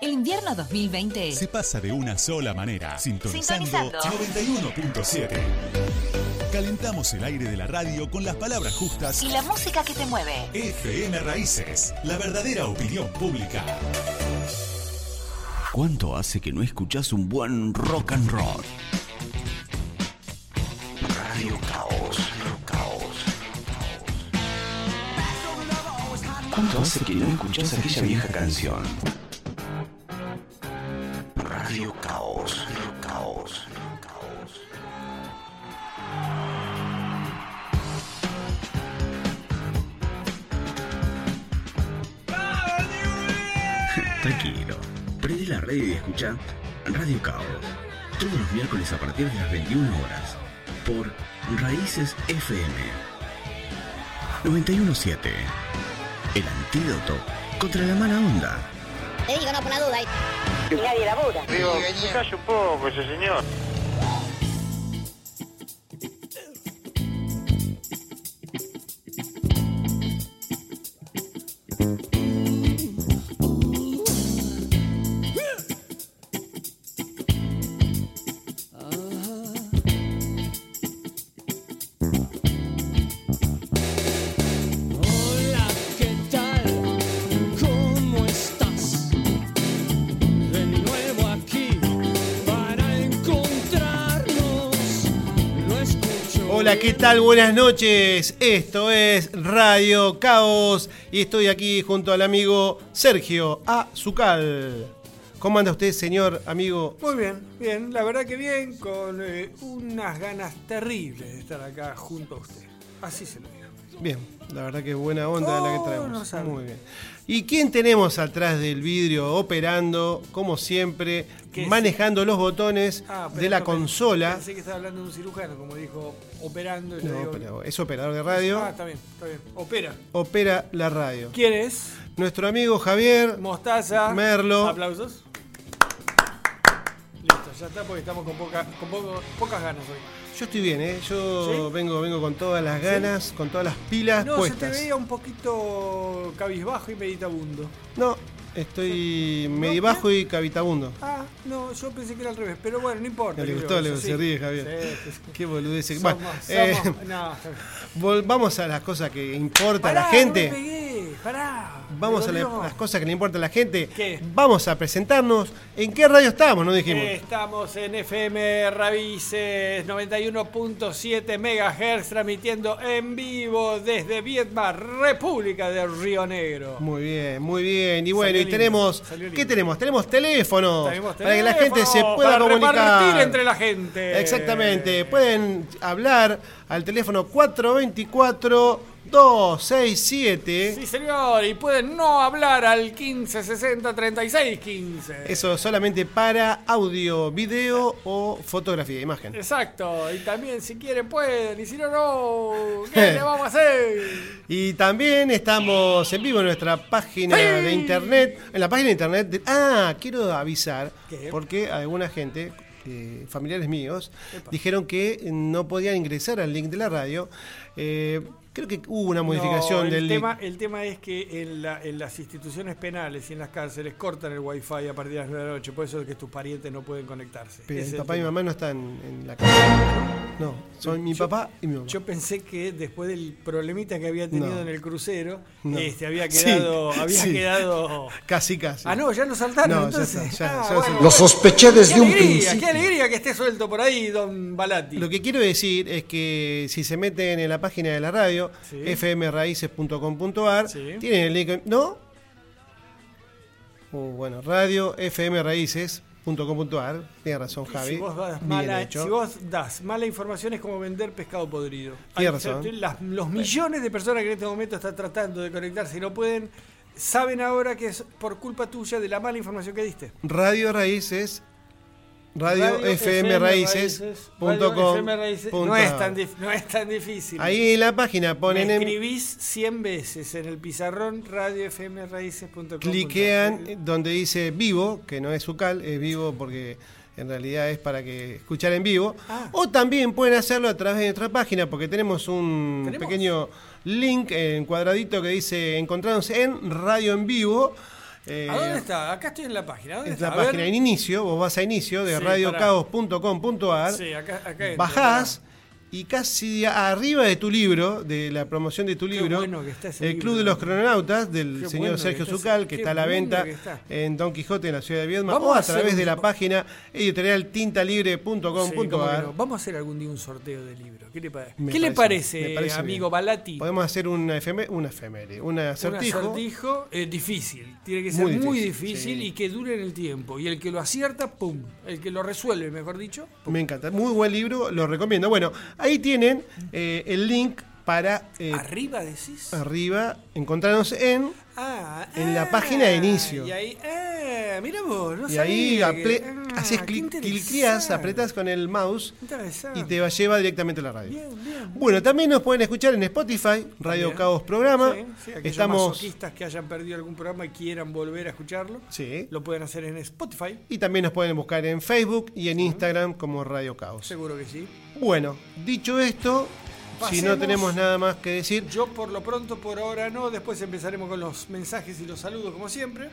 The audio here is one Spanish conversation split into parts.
El invierno 2020 se pasa de una sola manera, sintonizando, Sintonizando. 91.7. Calentamos el aire de la radio con las palabras justas. y la música que te mueve. FM Raíces, la verdadera opinión pública. ¿Cuánto hace que no escuchás un buen rock and roll? Radio Caos, Radio Caos. ¿Cuánto hace que no escuchás aquella vieja canción? Escucha Radio Caos. Todos los miércoles a partir de las 21 horas. Por Raíces FM 917. El antídoto contra la mala onda. Te digo, no por la duda. Y nadie labura. Digo, calle un poco ese señor. ¿Qué tal? Buenas noches. Esto es Radio Caos y estoy aquí junto al amigo Sergio Azucal. ¿Cómo anda usted, señor amigo? Muy bien, bien, la verdad que bien, con eh, unas ganas terribles de estar acá junto a usted. Así se lo digo. Bien, la verdad que buena onda la que Oh, traemos. no. Muy bien. ¿Y quién tenemos atrás del vidrio operando, como siempre, manejando los botones Ah, de la consola? Pensé que estaba hablando de un cirujano, como dijo, operando. y No, digo- pero es operador de radio, Ah, está bien, está bien. Opera. opera la radio. ¿Quién es? Nuestro amigo Javier Mostaza. Merlo. Aplausos. Listo, ya está porque estamos con, poca- con poco- pocas ganas hoy. Yo estoy bien, ¿eh? Yo ¿Sí? vengo, vengo con todas las ganas, con todas las pilas No, puestas. se te veía un poquito cabizbajo y meditabundo. No, estoy medibajo y cavitabundo. Ah, no, yo pensé que era al revés, pero bueno, no importa. No le gustó, le- se sí. ríe, Javier. Sí, sí, sí. Qué boludez. Bueno, eh, no, volvamos a las cosas que importa a la gente. Pará. Vamos a la- las cosas que le importan a la gente. ¿Qué? Vamos a presentarnos. ¿En qué radio estamos? No dijimos. Estamos en FM Ravices 91.7 MHz transmitiendo en vivo desde Vietnam, República de Río Negro. Muy bien, muy bien. Y bueno, Salió y lindo, tenemos. salió lindo. ¿Qué tenemos? Tenemos teléfono. Tenemos para que la gente se teléfono pueda para comunicar. repartir entre la gente. Exactamente. Pueden hablar al teléfono 424 267. Sí, señor, y pueden no hablar al 1560 36 15. Eso solamente para audio, video o fotografía, imagen. Exacto, y también si quieren pueden, y si no, no, ¿qué le vamos a hacer? Y también estamos en vivo en nuestra página Sí. de internet. En la página de internet. de- ah, quiero avisar, ¿Qué? porque alguna gente, eh, familiares míos, dijeron que no podían ingresar al link de la radio. Eh, creo que hubo una modificación No, el del tema, el tema es que en, la- en las instituciones penales y en las cárceles cortan el wifi a partir de las 9 de la noche, por eso es que tus parientes no pueden conectarse. Pero mi papá y mi mamá no están en la casa. No, son mi Yo- papá y mi mamá. Yo pensé que después del problemita que había tenido No. en el crucero, No. este había Sí, quedado, había sí. quedado. Casi, casi. Ah, no, ya lo saltaron No, ya entonces. está, ya- Ah, ya bueno. Lo sospeché desde qué un alegría, principio. qué alegría que esté suelto por ahí, don Balati. Lo que quiero decir es que si se meten en la página de la radio, Sí. fmraíces.com.ar, Sí. tienen el link, ¿no? Uh, bueno, radio fmraíces.com.ar, tiene razón Javi, Si vos, das mala, hecho. si vos das mala información es como vender pescado podrido. Tiene razón. las- los millones de personas que en este momento están tratando de conectarse y no pueden, saben ahora que es por culpa tuya de la mala información que diste. Radio Raíces, radio, FM Raíces No es, tan dif- no es tan difícil. Ahí en la página Me ponen en, escribís 100 veces en el pizarrón radiofmraíces.com. cliquean donde dice vivo, que no es sucal, es vivo porque en realidad es para que escuchar en vivo. Ah. O también pueden hacerlo a través de nuestra página porque tenemos un ¿Tenemos? pequeño link en cuadradito que dice encontrarnos en radio en vivo. Eh, ¿A dónde está? Acá estoy en la página. ¿Dónde está? la A ver. página en inicio, vos vas a inicio de Sí, radiocaos.com.ar, Sí, acá, acá bajás y casi arriba de tu libro, de la promoción de tu Qué libro, bueno El libro. Club de los Crononautas, del señor bueno Sergio que Zucal, que está a la bueno venta está. en Don Quijote, en la ciudad de Viedma, Vamos o a través un- de la página editorial Sí, no. Vamos a hacer algún día un sorteo de libros. ¿Qué le, Me ¿Qué le parece- parece, me parece amigo. Balati? Podemos hacer una efeméride, una efeméride, un acertijo. Un acertijo eh, difícil. Tiene que ser Muy muy, difícil, difícil, sí. y que dure en el tiempo. Y el que lo acierta, ¡pum! El que lo resuelve, mejor dicho. pum. Me encanta, muy buen libro, lo recomiendo. Bueno, ahí tienen eh, el link para eh, Arriba decís. arriba encontrarnos en Ah, en la ah, página de inicio. Y ahí, ah, mira vos, no y ahí que- ah, haces clic, cliqueas, apretás con el mouse y te va- lleva directamente a la radio. Bien, bien. Bueno, también nos pueden escuchar en Spotify, Radio. Caos Programa. Sí, sí, Estamos masoquistas que hayan perdido algún programa y quieran volver a escucharlo, Sí. lo pueden hacer en Spotify. Y también nos pueden buscar en Facebook y en Instagram como Radio Caos. Seguro que sí. Bueno, dicho esto, si no tenemos nada más que decir, Yo por lo pronto, por ahora no, después empezaremos con los mensajes y los saludos como siempre.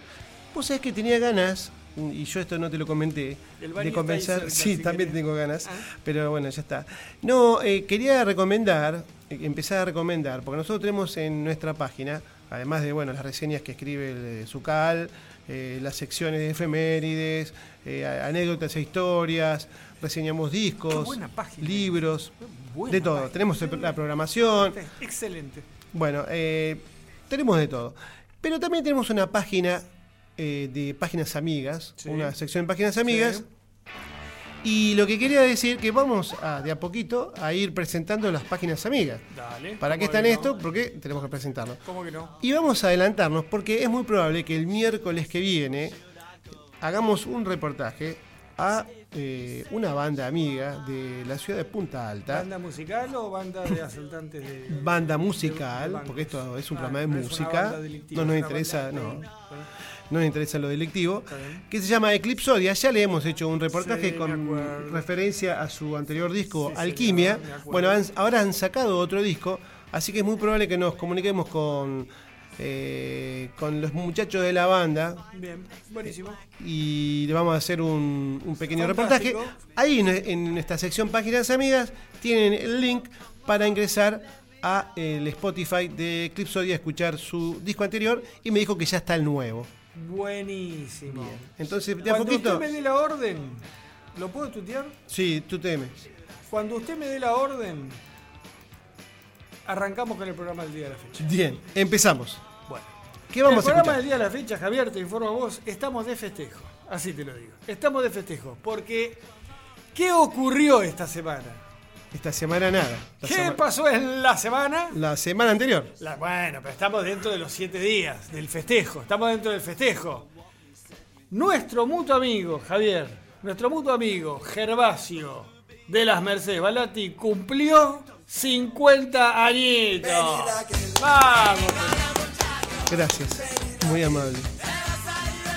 Vos sabés que tenía ganas, y yo esto no te lo comenté, El de comenzar. cerca, sí, si también querés. tengo ganas, Ah. pero bueno, ya está. No, eh, quería recomendar, eh, empezar a recomendar, porque nosotros tenemos en nuestra página, además de bueno las reseñas que escribe el eh, Zucal, eh, las secciones de efemérides, anécdotas e historias, reseñamos discos, libros, de todo. página. Tenemos la programación, Excelente. bueno, eh, tenemos de todo. Pero también tenemos una página eh, de páginas amigas, Sí. una sección de páginas amigas. Sí. Y lo que quería decir que vamos a, de a poquito a ir presentando las páginas amigas. Dale. ¿Para qué ¿Cómo están no? esto? Porque tenemos que presentarlo. ¿Cómo que no? Y vamos a adelantarnos porque es muy probable que el miércoles que viene hagamos un reportaje a eh, una banda amiga de la ciudad de Punta Alta. ¿Banda musical o banda de asaltantes de.? banda de musical, porque esto es un Ah, programa de no música, no nos interesa, banda- no, no nos interesa lo delictivo, que se llama Eclipsodia. Ya le hemos hecho un reportaje Sí, con referencia a su anterior disco, Sí, Alquimia. bueno, han- ahora han sacado otro disco, así que es muy probable que nos comuniquemos con, eh, con los muchachos de la banda Bien, buenísimo. y le vamos a hacer un, un pequeño Fantástico. reportaje. Ahí en, en esta sección Páginas Amigas tienen el link para ingresar a el Spotify de Eclipsodia a escuchar su disco anterior y me dijo que ya está el nuevo. Buenísimo. Entonces, de a Cuando poquito. usted me dé la orden, ¿lo puedo tutear? Sí, tú temes. Cuando usted me dé la orden, arrancamos con el programa del día de la fecha. Bien, empezamos. ¿Qué vamos el a programa del día de la fecha, Javier, te informo a vos, estamos de festejo. Así te lo digo. Estamos de festejo. Porque, ¿qué ocurrió esta semana? Esta semana nada. La, ¿Qué sema- pasó en la semana? la semana anterior. La- bueno, pero estamos dentro de los siete días del festejo. Estamos dentro del festejo. Nuestro mutuo amigo, Javier, nuestro mutuo amigo, Gervasio de las Mercedes Balati, cumplió 50 añitos. Vamos. Gracias. Muy amable.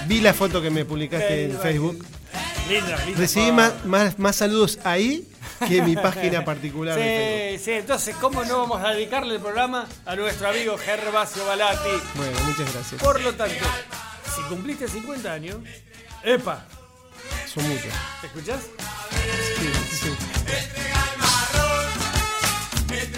Vi la foto que me publicaste en Facebook. Linda, linda. Recibí más, más, más saludos ahí que en mi página particular de. Sí, sí, entonces, ¿cómo no vamos a dedicarle el programa a nuestro amigo Gervasio Balati? Bueno, muchas gracias. Por lo tanto, si cumpliste 50 años, ¡epa! Son muchos. ¿Escuchás?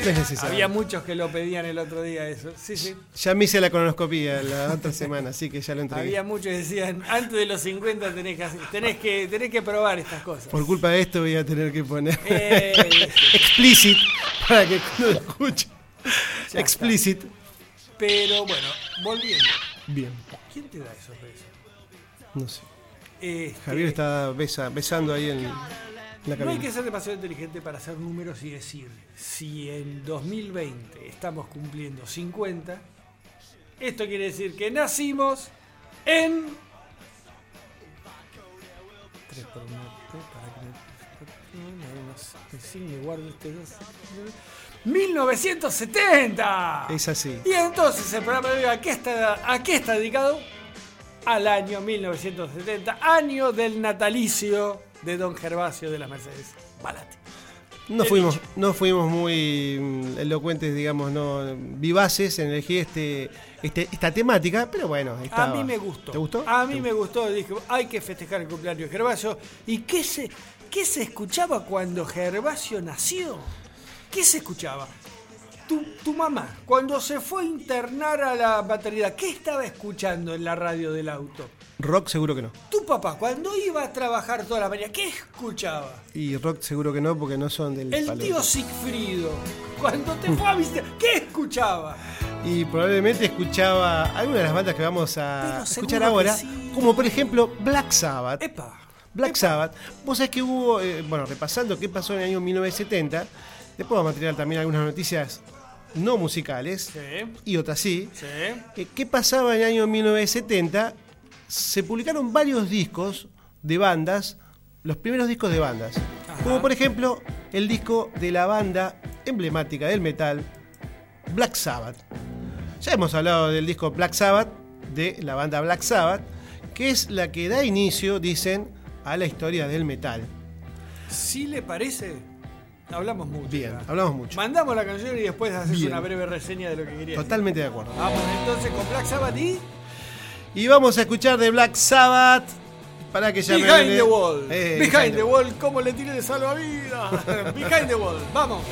No es necesario. Había muchos que lo pedían el otro día eso. Sí, sí. Ya me hice la colonoscopía la otra semana, así que ya lo entregué. Había muchos que decían, antes de los 50 tenés que, hacer- tenés que, tenés que probar estas cosas. Por culpa de esto voy a tener que poner Eh, explicit para que cuando lo escuche. Ya Explicit. Pero bueno, volviendo. Bien, ¿Quién te da esos besos? no sé. Este, Javier está besa- besando ahí en No hay que ser demasiado inteligente para hacer números y decir, si en 2020 estamos cumpliendo 50, esto quiere decir que nacimos en... Tres por uno, tres, para que me- me guardo este dos. 1970. Es así. Y entonces el programa de hoy, ¿a qué está, a qué está dedicado? Al año 1970, año del natalicio de don Gervasio de las Mercedes Balati. No fuimos, dicho. no fuimos muy mm, elocuentes, digamos, no vivaces en elegir este, este- esta temática, pero bueno, A mí me gustó. ¿Te gustó? A mí me gustó. Dije, hay que festejar el cumpleaños de Gervasio. ¿Y qué se, qué se escuchaba cuando Gervasio nació? ¿Qué se escuchaba? Tu, tu mamá, cuando se fue a internar a la maternidad, ¿qué estaba escuchando en la radio del auto? Rock seguro que no. Tu papá, cuando iba a trabajar toda la mañana, ¿qué escuchaba? Y rock seguro que no, porque no son del El palo. tío Sigfrido, cuando te fue a visitar, ¿qué escuchaba? Y probablemente escuchaba algunas de las bandas que vamos a escuchar ahora, sí. como por ejemplo Black Sabbath. Epa. Black epa. Sabbath. Vos sabés que hubo, eh, bueno, repasando qué pasó en el año 1970, después vamos a tirar también algunas noticias no musicales Sí, y otras sí. sí. Eh, ¿Qué pasaba en el año 1970? Se publicaron varios discos de bandas, los primeros discos de bandas. Ajá. Como por ejemplo el disco de la banda emblemática del metal, Black Sabbath. Ya hemos hablado del disco Black Sabbath, de la banda Black Sabbath, que es la que da inicio, dicen, a la historia del metal. Si le parece, hablamos mucho. Bien, hablamos mucho. Mandamos la canción y después haces Bien. una breve reseña de lo que querías. Totalmente de acuerdo. Vamos entonces con Black Sabbath y Y vamos a escuchar de Black Sabbath para que ya me Behind ven, the. Wall. Eh, Behind the Wall, ¿cómo le tiré de salvavidas? Behind the Wall, vamos.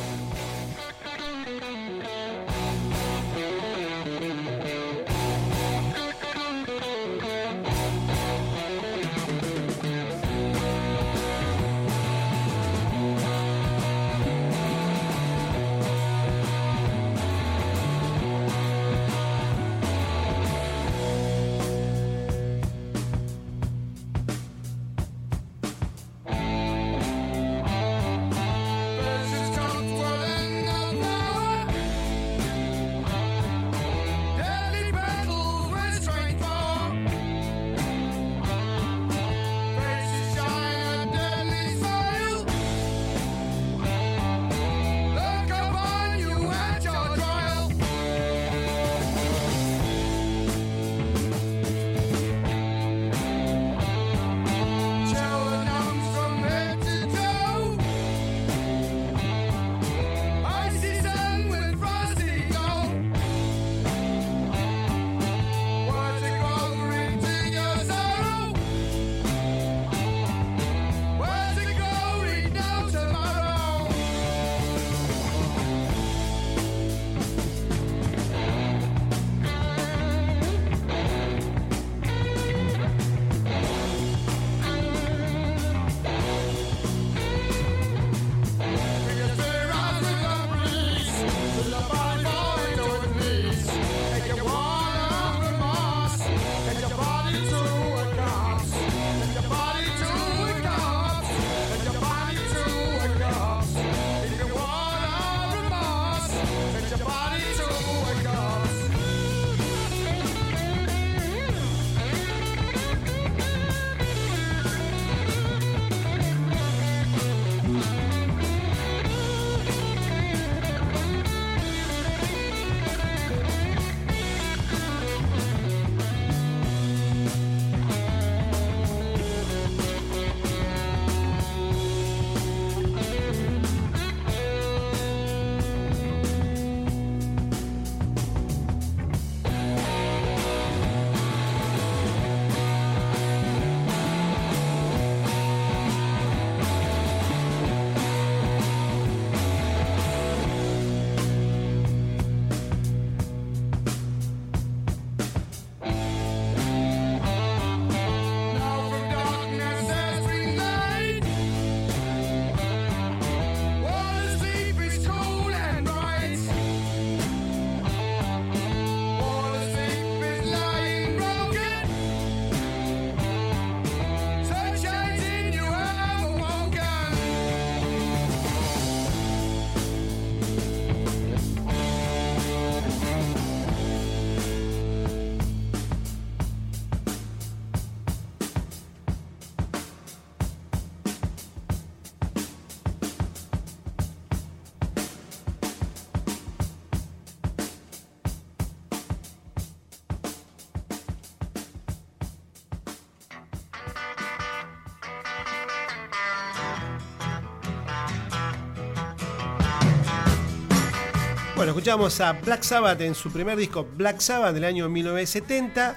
Bueno, escuchamos a Black Sabbath en su primer disco Black Sabbath del año 1970.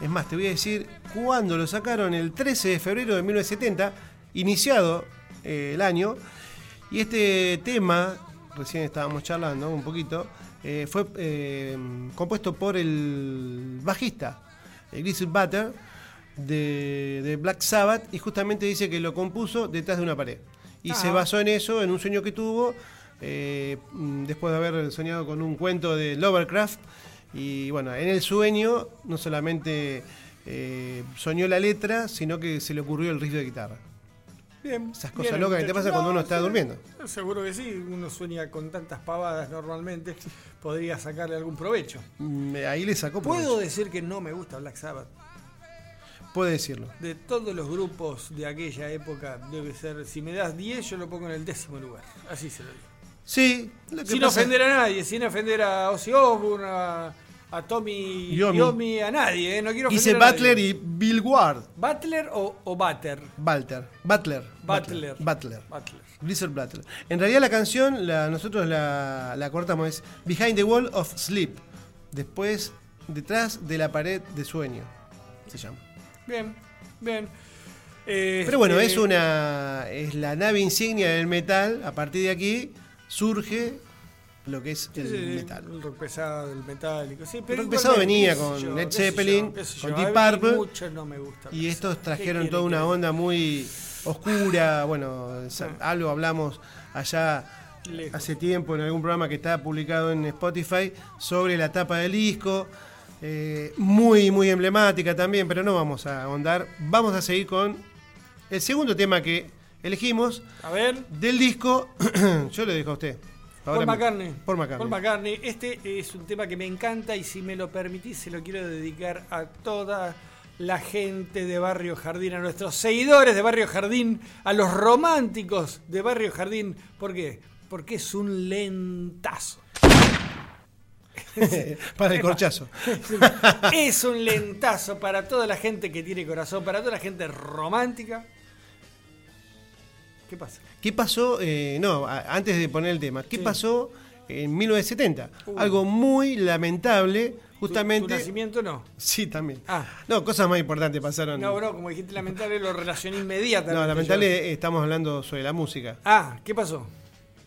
Es más, te voy a decir cuándo lo sacaron, el 13 de febrero de 1970, iniciado eh, el año. Y este tema, recién estábamos charlando un poquito, eh, fue eh, compuesto por el bajista, el Grizzly Butter, de, de Black Sabbath, y justamente dice que lo compuso detrás de una pared. Y se Ah. basó en eso, en un sueño que tuvo, eh, mm, después de haber soñado con un cuento de Lovecraft. Y bueno, en el sueño no solamente eh, soñó la letra, sino que se le ocurrió el riff de guitarra. Bien. Esas cosas bien, locas que te pasan cuando uno está sí, durmiendo. Seguro que sí, uno sueña con tantas pavadas normalmente, podría sacarle algún provecho. Mm, Ahí le sacó Puedo provecho. decir que no me gusta Black Sabbath. Puede decirlo. De todos los grupos de aquella época, debe ser, si me das 10, yo lo pongo en el décimo lugar. Así se lo digo. Sí, lo que Sin pasa- ofender a nadie, sin ofender a Ozzy Osbourne, a, a Tommy Yomi. Yomi, a nadie. ¿eh? No quiero Hice a Butler nadie. y Bill Ward. ¿Butler o, o Butter? Butler. Butler. Butler. Butler. Butler. Blizzard Butler. En realidad la canción, la, nosotros la, la cortamos, es Behind the Wall of Sleep. Después, detrás de la pared de sueño. Se llama. Bien, bien. Eh, Pero bueno, este, es una. es la nave insignia del metal. A partir de aquí surge lo que es el sí, metal. El rock pesado, el metálico. Sí, pero rock pesado venía con yo, Led Zeppelin, yo, con. Deep Purple, no me gusta Y estos Sabbath. ¿Qué trajeron toda una onda muy oscura. Bueno, Ah. algo hablamos allá Lejos. hace tiempo en algún programa que está publicado en Spotify sobre la tapa del disco. eh, muy, muy emblemática también, pero no vamos a ahondar. Vamos a seguir con el segundo tema que elegimos A ver, del disco. Yo lo dejo a usted. Paul Ahora me- McCartney. Paul McCartney. Paul McCartney. Este es un tema que me encanta y si me lo permitís se lo quiero dedicar a toda la gente de Barrio Jardín, a nuestros seguidores de Barrio Jardín, a los románticos de Barrio Jardín. ¿Por qué? Porque es un lentazo. Para el corchazo. es un lentazo para toda la gente que tiene corazón, para toda la gente romántica. ¿Qué pasa? ¿Qué pasó? eh, no, a- antes de poner el tema, ¿qué Sí. pasó en 1970? Uh. Algo muy lamentable, ¿Tu- justamente. ¿Tu, nacimiento no? Sí, también. Ah. No, cosas más importantes pasaron. No, bro, como dijiste lamentable, lo relacioné inmediatamente. No, lamentable, yo. estamos hablando sobre la música. Ah, ¿qué pasó?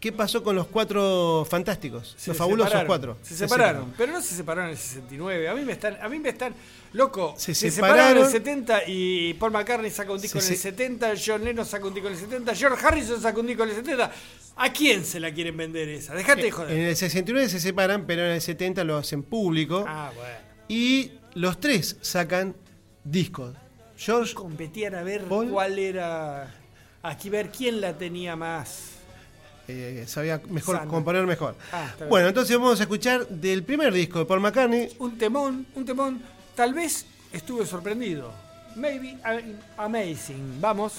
¿Qué pasó con los cuatro fantásticos? Se los fabulosos cuatro. Se separaron, pero no se separaron en el 69. A mí me están, a mí me están, loco. Se Se, separaron. en el 70 y Paul McCartney saca un disco en el se- 70, John Lennon saca un disco en el 70, George Harrison saca un disco en el 70. ¿A quién se la quieren vender esa? Dejate de En joder. el 69 se separan, pero en el 70 lo hacen público. Ah, bueno. Y los tres sacan discos. George Competían a ver Paul. cuál era. Aquí ver quién la tenía más. Eh, sabía mejor Sana. componer mejor. Ah, bien. bueno, entonces vamos a escuchar del primer disco de Paul McCartney, Un temón, un temón. Tal vez estuve sorprendido. Maybe a- amazing. Vamos.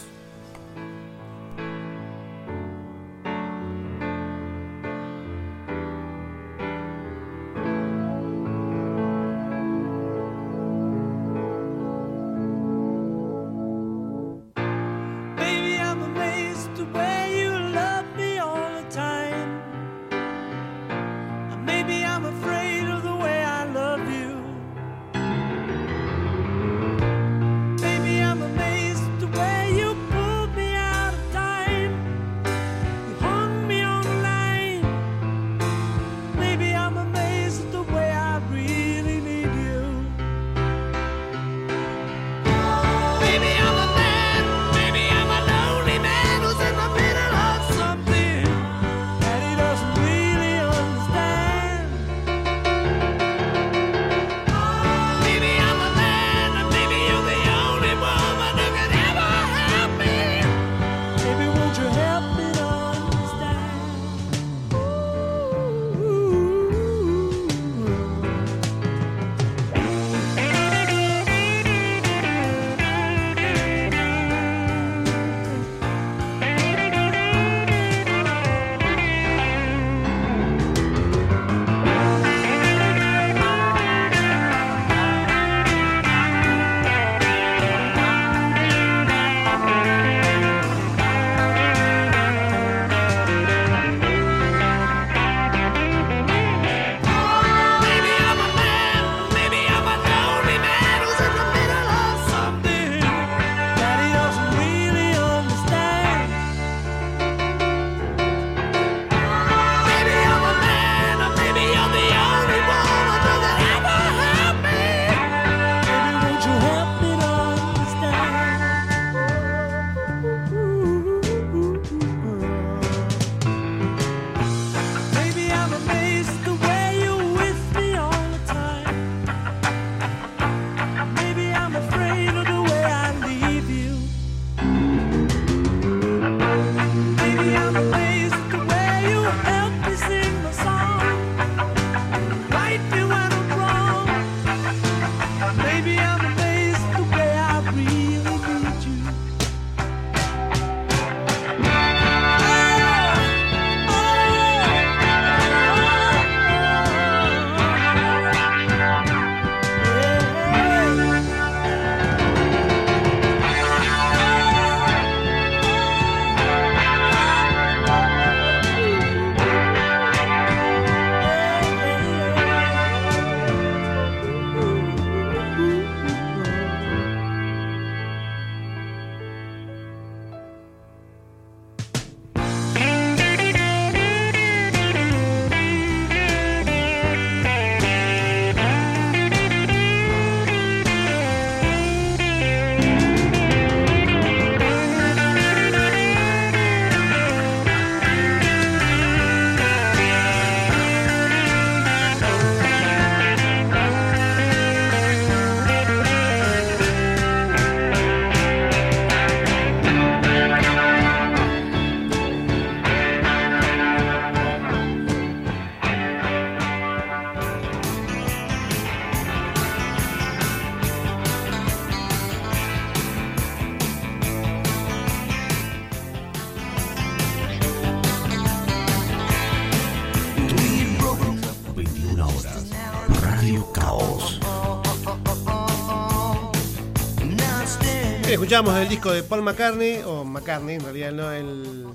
Escuchamos el disco de Paul McCartney, o McCartney en realidad, ¿no? el,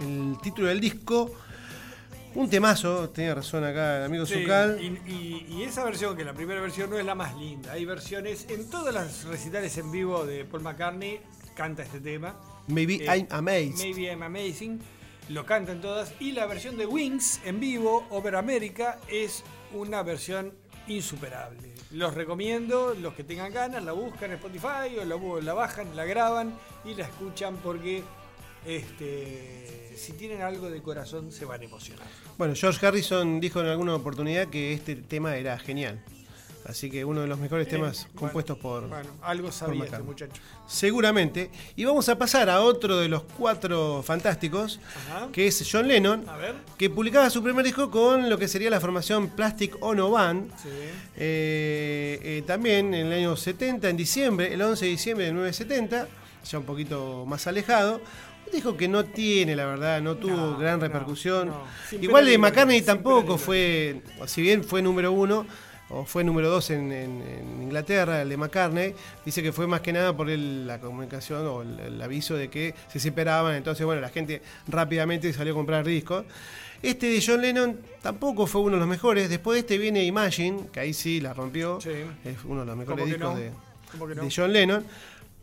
el título del disco. Un temazo, tenía razón acá el amigo Sí, Zucal. y, y- y esa versión, que la primera versión no es la más linda, hay versiones en todas las recitales en vivo de Paul McCartney, canta este tema. Maybe Eh, I'm amazed. Maybe I'm Amazing, lo cantan todas. Y la versión de Wings en vivo, Over America, es una versión insuperable. Los recomiendo, los que tengan ganas, la buscan en Spotify o la, bajan, la graban y la escuchan porque este, si tienen algo de corazón se van a emocionar. Bueno, George Harrison dijo en alguna oportunidad que este tema era genial. Así que uno de los mejores temas Eh, bueno, compuestos por, Bueno, algo sabía este muchacho. Seguramente. Y vamos a pasar a otro de los cuatro fantásticos, Ajá. que es John Lennon, A ver. que publicaba su primer disco con lo que sería la formación Plastic Ono Band. Sí. Eh, eh, también en el año 70, en diciembre, el 11 de diciembre de 1970, ya un poquito más alejado. Un disco que no tiene, la verdad, no tuvo No, gran repercusión. no. Igual de McCartney tampoco fue, si bien fue número uno, o fue número dos en, en- en Inglaterra, el de McCartney, dice que fue más que nada por el- la comunicación o el, el aviso de que se separaban, entonces bueno, la gente rápidamente salió a comprar discos. Este de John Lennon tampoco fue uno de los mejores, después de este viene Imagine, que ahí sí la rompió, Sí. es uno de los ¿Cómo mejores discos no? de, John Lennon,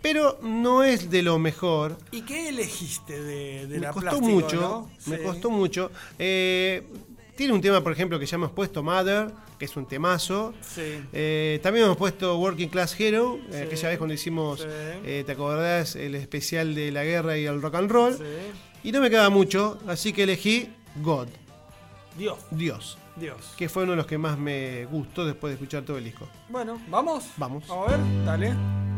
pero no es de lo mejor. ¿Y qué elegiste de, de me la costó plástico, mucho, no? me Sí. costó mucho. Eh, tiene un tema, por ejemplo, que ya hemos puesto Mother, que es un temazo. Sí. Eh, también hemos puesto Working Class Hero, eh, Sí, aquella vez cuando hicimos, sí. eh, ¿te acordás? El especial de la guerra y el rock and roll. Sí. Y no me queda mucho, así que elegí God, Dios, Dios, Dios. que fue uno de los que más me gustó después de escuchar todo el disco. Bueno, ¿vamos? Vamos. Vamos a ver, dale.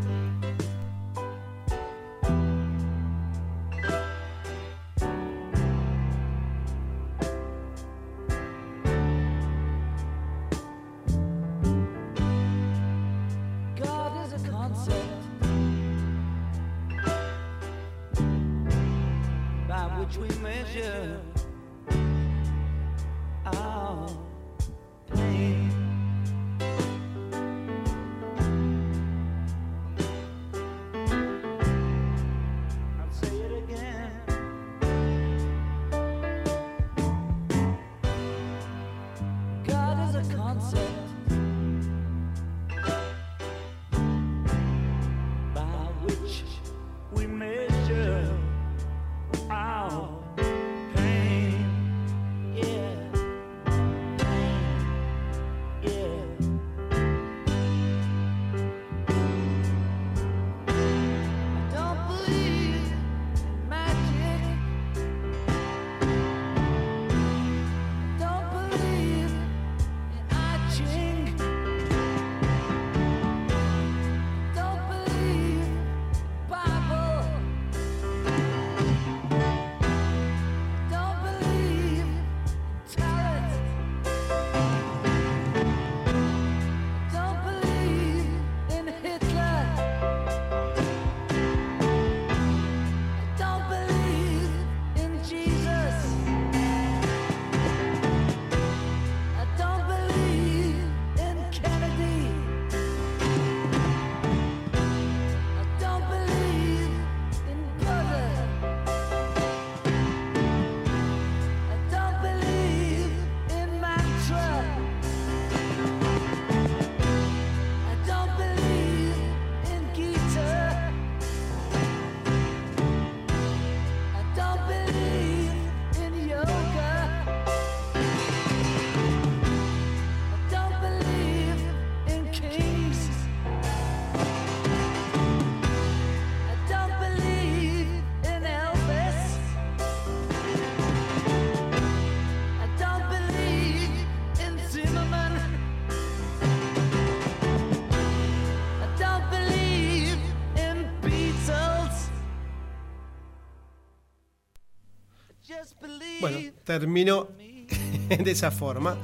Terminó de esa forma.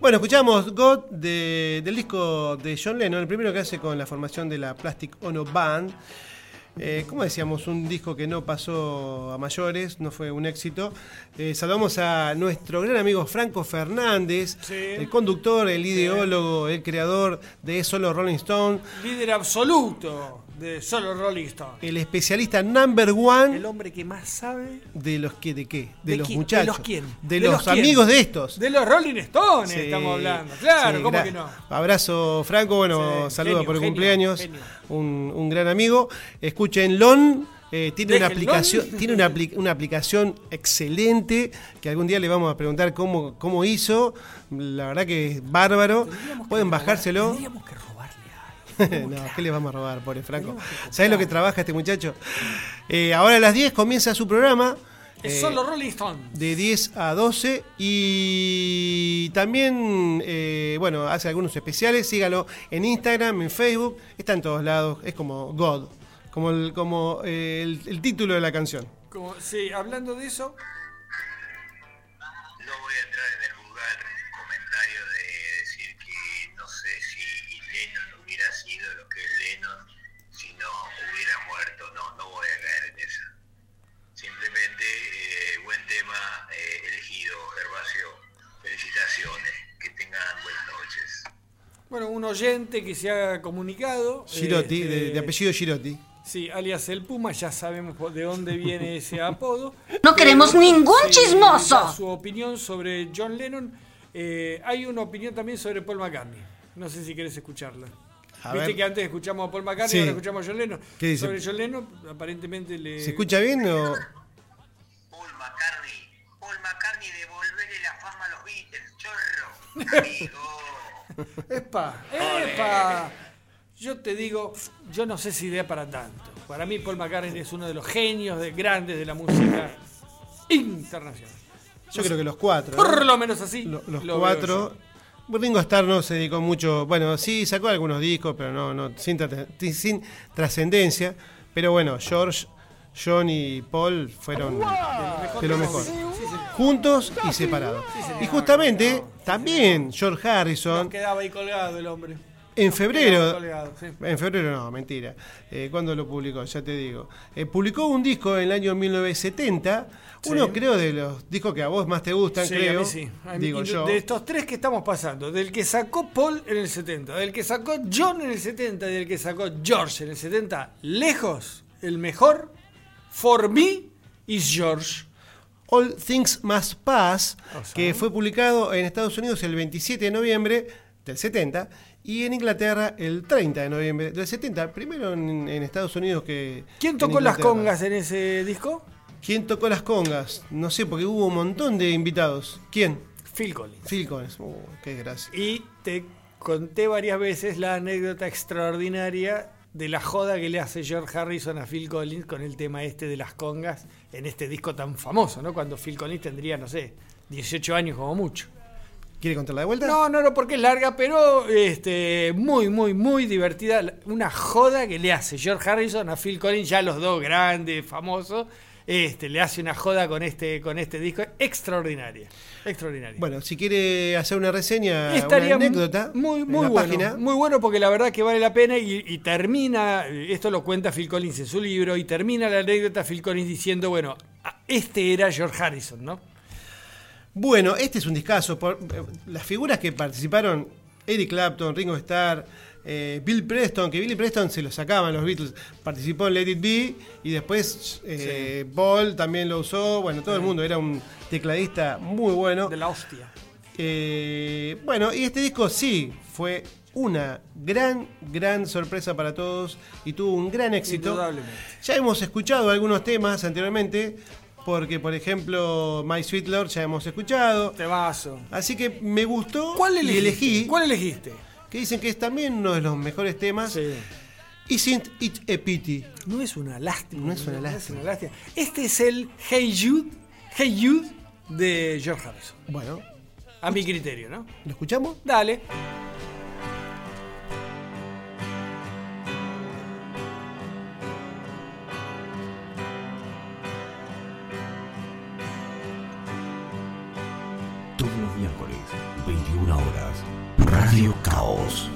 Bueno, escuchamos God de- del disco de John Lennon, el primero que hace con la formación de la Plastic Ono Band. Eh, como decíamos, un disco que no pasó a mayores, no fue un éxito. Eh, saludamos a nuestro gran amigo Franco Fernández, Sí. el conductor, el ideólogo, el creador de Solo Rolling Stone. Líder absoluto de solo Rolling Stone. El especialista number one El hombre que más sabe de los que, ¿de qué? De, ¿De los quién? muchachos. ¿De los quién? De, ¿De los, los quién? amigos de estos. de los Rolling Stones Sí, estamos hablando. Claro, sí, ¿cómo gra- que no? Abrazo, Franco. Bueno, Sí, saludos por el genio, cumpleaños. genio. Un, un gran amigo. Escuchen LON. eh, tiene una aplicación, tiene una, apli- una aplicación excelente que algún día le vamos a preguntar cómo, cómo hizo. La verdad que es bárbaro. Pueden bajárselo. Que robarle algo. no, ¿qué le vamos a robar, pobre Franco? ¿Sabes lo que trabaja este muchacho? Eh, ahora a las 10 comienza su programa. Es eh, solo Rolling Stone. de 10 a 12 y también, eh, bueno, hace algunos especiales, sígalo en Instagram, en Facebook, está en todos lados, es como God, como el, como eh, el, el título de la canción. Como, sí, hablando de eso, bueno, un oyente que se ha comunicado. Girotti, este, de, de apellido Girotti. Sí, alias el Puma, ya sabemos de dónde viene ese apodo. No queremos ningún chismoso. Su opinión sobre John Lennon. Eh, hay una opinión también sobre Paul McCartney. No sé si querés escucharla. A Viste ver. que antes escuchamos a Paul McCartney, Sí. ahora escuchamos a John Lennon. ¿Qué dice? Sobre John Lennon, aparentemente le. ¿Se escucha bien o...? Paul McCartney. Paul McCartney, devolverle la fama a los Beatles, chorro. Amigo. ¡Epa! ¡Epa! Yo te digo, yo no sé si idea para tanto. Para mí Paul McCartney es uno de los genios de, grandes de la música internacional. Yo creo que los cuatro. ¿no? Por lo menos así. Lo- los lo veo cuatro. yo. Ringo Starr no se dedicó mucho, bueno, sí sacó algunos discos, pero no, no sin, tra- sin trascendencia. Pero bueno, George, John y Paul fueron de lo mejor. Juntos y separados. Y justamente, también George Harrison, quedaba ahí colgado el hombre. en febrero, colgado, sí. en febrero no, mentira. Eh, ¿Cuándo lo publicó? Ya te digo. Eh, publicó un disco en el año 1970. Uno creo de los discos que a vos más te gustan, Sí, creo. a mí sí. A mí- Digo y de- yo. De estos tres que estamos pasando, del que sacó Paul en el 70, del que sacó John en el 70 y del que sacó George en el 70, lejos, el mejor, for me, is George. All Things Must Pass, O sea. que fue publicado en Estados Unidos el 27 de noviembre del 70 y en Inglaterra el 30 de noviembre del 70. Primero en, en Estados Unidos que. ¿Quién tocó las congas en ese disco? ¿Quién tocó las congas? No sé, porque hubo un montón de invitados. ¿Quién? Phil Collins. Phil Collins. Uh, qué gracia. Y te conté varias veces la anécdota extraordinaria de la joda que le hace George Harrison a Phil Collins con el tema este de las congas en este disco tan famoso, ¿no? Cuando Phil Collins tendría, no sé, 18 años como mucho. ¿Quiere contarla de vuelta? No, no, no, porque es larga, pero este, muy, muy, muy divertida. Una joda que le hace George Harrison a Phil Collins, ya los dos grandes, famosos. Este, le hace una joda con este, con este disco extraordinaria. Extraordinaria. Bueno, si quiere hacer una reseña, Estaría una anécdota, muy, muy bueno. página. Muy bueno porque la verdad que vale la pena y, y termina, esto lo cuenta Phil Collins en su libro, y termina la anécdota Phil Collins diciendo, bueno, este era George Harrison, ¿no? Bueno, este es un discazo. Por, eh, las figuras que participaron, Eric Clapton, Ringo Starr, eh, Bill Preston, que Billy Preston se lo sacaban los Beatles, participó en Let It Be y después eh, Paul también lo usó. Bueno, todo el mundo era un tecladista muy bueno. De la hostia. Eh, bueno, y este disco sí fue una gran, gran sorpresa para todos y tuvo un gran éxito. Indudablemente. Ya hemos escuchado algunos temas anteriormente, porque por ejemplo My Sweet Lord ya hemos escuchado. Temazo. Así que me gustó ¿Cuál y elegiste? elegí, ¿Cuál elegiste? Que dicen que es también uno de los mejores temas. Sí. Isn't it a pity? No es una lástima. No es una lástima. lástima. Este es el Hey Jude, Hey Jude de George Harrison. Bueno, A mi criterio, ¿no? ¿lo escuchamos? Dale. Los miércoles, 21 horas. Radio Caos.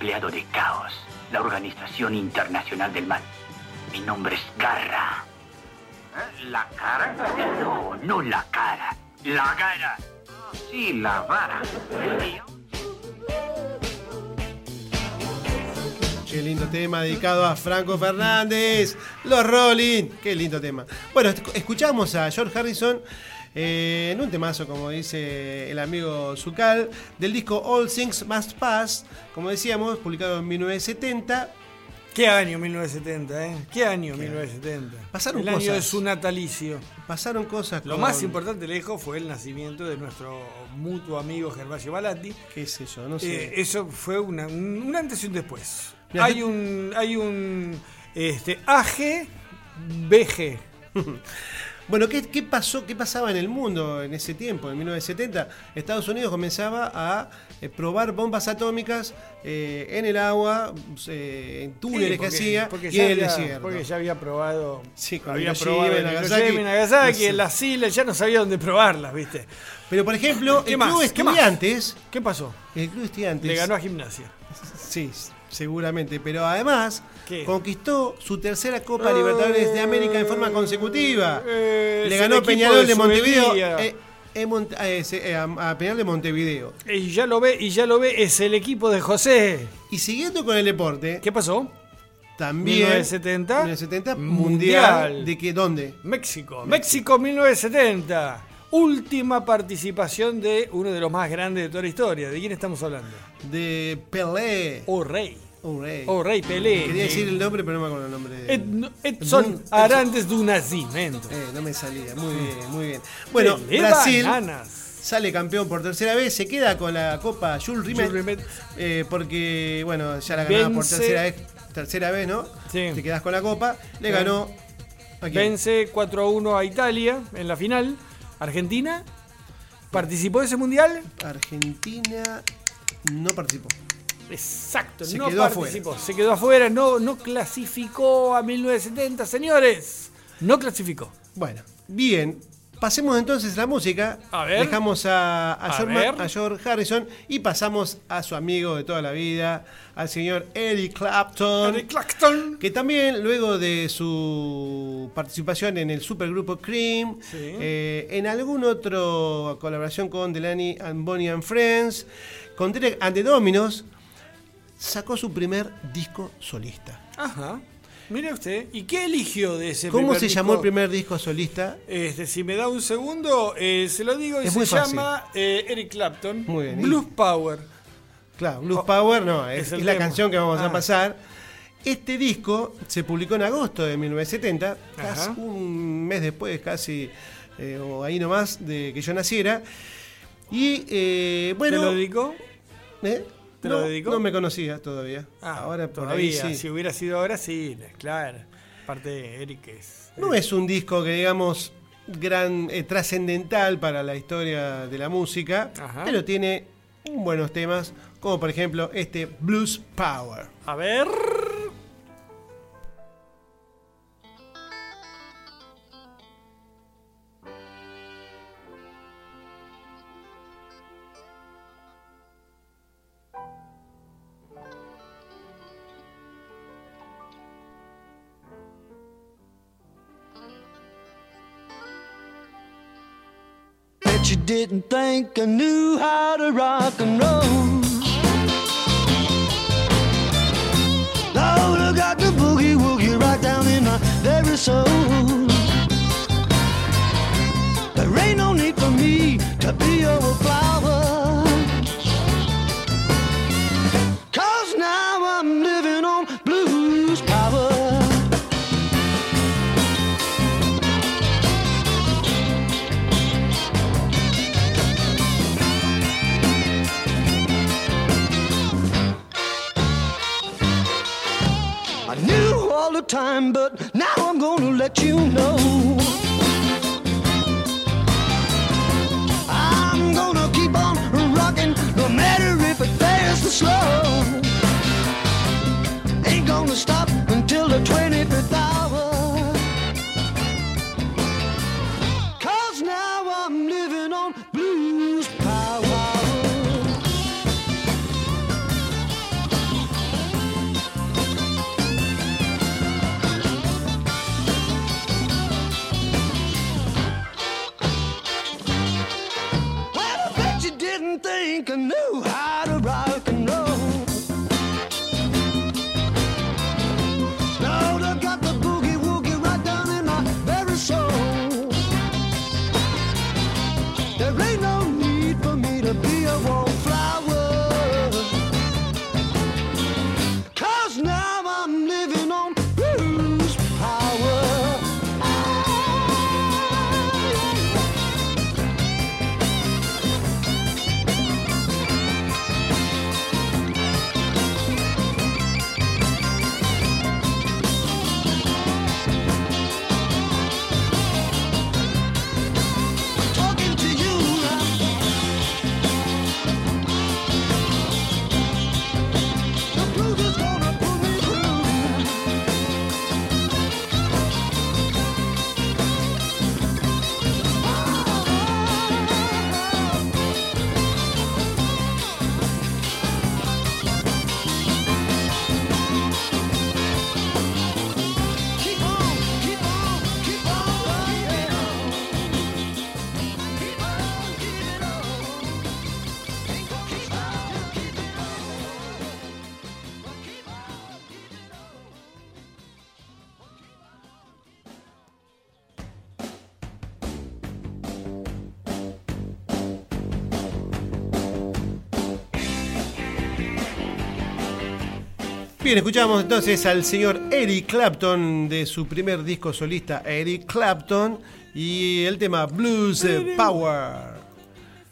Empleado de Caos, la Organización Internacional del Mal. Mi nombre es Garra. ¿Eh? ¿La cara? No, no la cara. La cara. Sí, la vara. Qué lindo tema dedicado a Franco Fernández, los Rolling. Qué lindo tema. Bueno, esc- escuchamos a George Harrison eh, en un temazo, como dice el amigo Zucal, del disco All Things Must Pass, como decíamos, publicado en 1970. ¿Qué año 1970, eh? ¿Qué año 1970? Pasaron el año de su natalicio. Pasaron cosas Lo con- más importante lejos fue el nacimiento de nuestro mutuo amigo Gervasio Balatti. ¿Qué sé yo? No sé. Eh, eso fue una- un, un antes y un después. Hay un hay un este AG BG. Bueno, ¿qué, qué pasó, ¿qué pasaba en el mundo en ese tiempo, en 1970? Estados Unidos comenzaba a eh, probar bombas atómicas eh, en el agua, eh, en túneles Sí, que hacía porque y en el desierto. Porque ya había probado. Sí, había probado en Nagasaki. Y Nagasaki, en las islas, ya no sabía dónde probarlas, ¿viste? Pero por ejemplo, ¿Qué el más? Club. Estudiantes, ¿Qué pasó? el Club Estudiantes, Le ganó a Gimnasia. sí, seguramente, pero además ¿Qué? conquistó su tercera Copa Libertadores de América en forma consecutiva. Eh, Le ganó Peñarol de, Montevideo. Eh, eh, a, a Peñarol de Montevideo. Y ya lo ve, y ya lo ve, es el equipo de José. Y siguiendo con el deporte, ¿Qué pasó? también 1970, 1970 Mundial. mundial. ¿De qué? ¿Dónde? México. México 1970. Última participación de uno de los más grandes de toda la historia. ¿De quién estamos hablando? De Pelé. Oh Rey. Oh, rey. Oh Rey Pelé. Quería decir el nombre, pero no me acuerdo el nombre de Ed- Edson Arantes do Nascimento. Eh, no me salía. Muy bien, muy bien. Bueno, Pelé Brasil Bananas. sale campeón por tercera vez, se queda con la Copa Jules Rimet, Jules Rimet. eh, porque, bueno, ya la ganaba por tercera vez, tercera vez, ¿no? Sí. Te quedas con la Copa, le Sí. ganó aquí. Vence 4 a 1 a Italia en la final. Argentina. ¿Participó de ese mundial? Argentina no participó. Exacto, Se no quedó participó. Se quedó afuera, no, no clasificó a 1970, señores. No clasificó. Bueno, bien. Pasemos entonces la música. A ver. Dejamos a, a A George, ver. Ma- a George Harrison y pasamos a su amigo de toda la vida, al señor Eric Clapton. Eric Clapton. Que también, luego de su participación en el supergrupo Cream, Sí. eh, en algún otro colaboración con Delaney and Bonnie and Friends, con Derek and the Dominos, sacó su primer disco solista. Ajá. Mire usted. ¿Y qué eligió de ese ¿Cómo primer se llamó el primer disco solista? Este, si me da un segundo, eh, se lo digo y Es se llama eh, Eric Clapton. Muy bien. Blues Power. Claro, Blues Oh, Power no, es, es el es la canción que vamos Ah. a pasar. Este disco se publicó en agosto de 1970, casi un mes después, casi, eh, o ahí nomás, de que yo naciera. Y bueno. ¿Te lo dedicó? ¿eh? ¿Te no, lo dedicó? no me conocía todavía. Ah, ahora por todavía. ahí sí. Si hubiera sido ahora, sí, claro. Aparte, Eric es. No es un disco que digamos gran eh, trascendental para la historia de la música, Ajá. pero tiene buenos temas, como por ejemplo este Blues Power. A ver. Didn't think I knew how to rock and roll. Lord, I got the boogie woogie right down in my very soul. There ain't no need for me to be a time, but now I'm gonna let you know. I'm gonna keep on rocking, no matter if it fast or slow. Ain't gonna stop think I Bien, escuchamos entonces al señor Eric Clapton de su primer disco solista, Eric Clapton, y el tema Blues Power.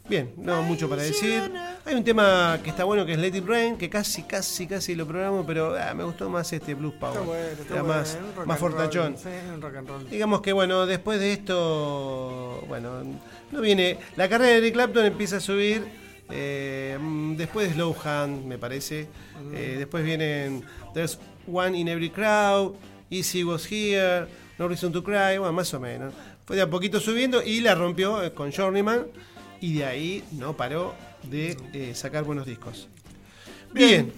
Bien, no mucho para decir. Hay un tema que está bueno que es Let It Rain, que casi, casi, casi lo programo, pero ah, me gustó más este Blues Power. Está bueno, está Era más, rock más roll, fortachón. sí, un rock and roll. Digamos que bueno, después de esto, bueno, no viene. La carrera de Eric Clapton empieza a subir. Eh, mm, después de Slow Hand, me parece. Eh, después vienen There's One in Every Crowd, Easy Was Here, No Reason to Cry, bueno, más o menos. Fue de a poquito subiendo y la rompió eh, con Journeyman. Y de ahí no paró de eh, sacar buenos discos. Bien.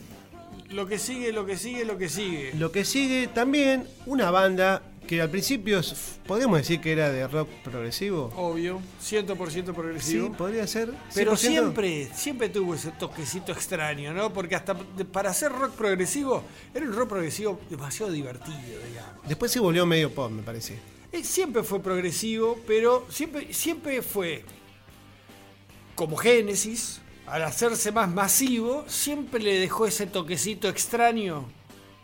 Lo que sigue, lo que sigue, lo que sigue. Lo que sigue también una banda que al principio es- podemos decir que era de rock progresivo. Obvio, 100% progresivo. Sí, podría ser. Pero 100%. siempre, siempre tuvo ese toquecito extraño, ¿no? Porque hasta para hacer rock progresivo, era un rock progresivo demasiado divertido, digamos. Después se volvió medio pop, me parece. Eh, Siempre fue progresivo, pero siempre, siempre fue como Génesis, al hacerse más masivo, siempre le dejó ese toquecito extraño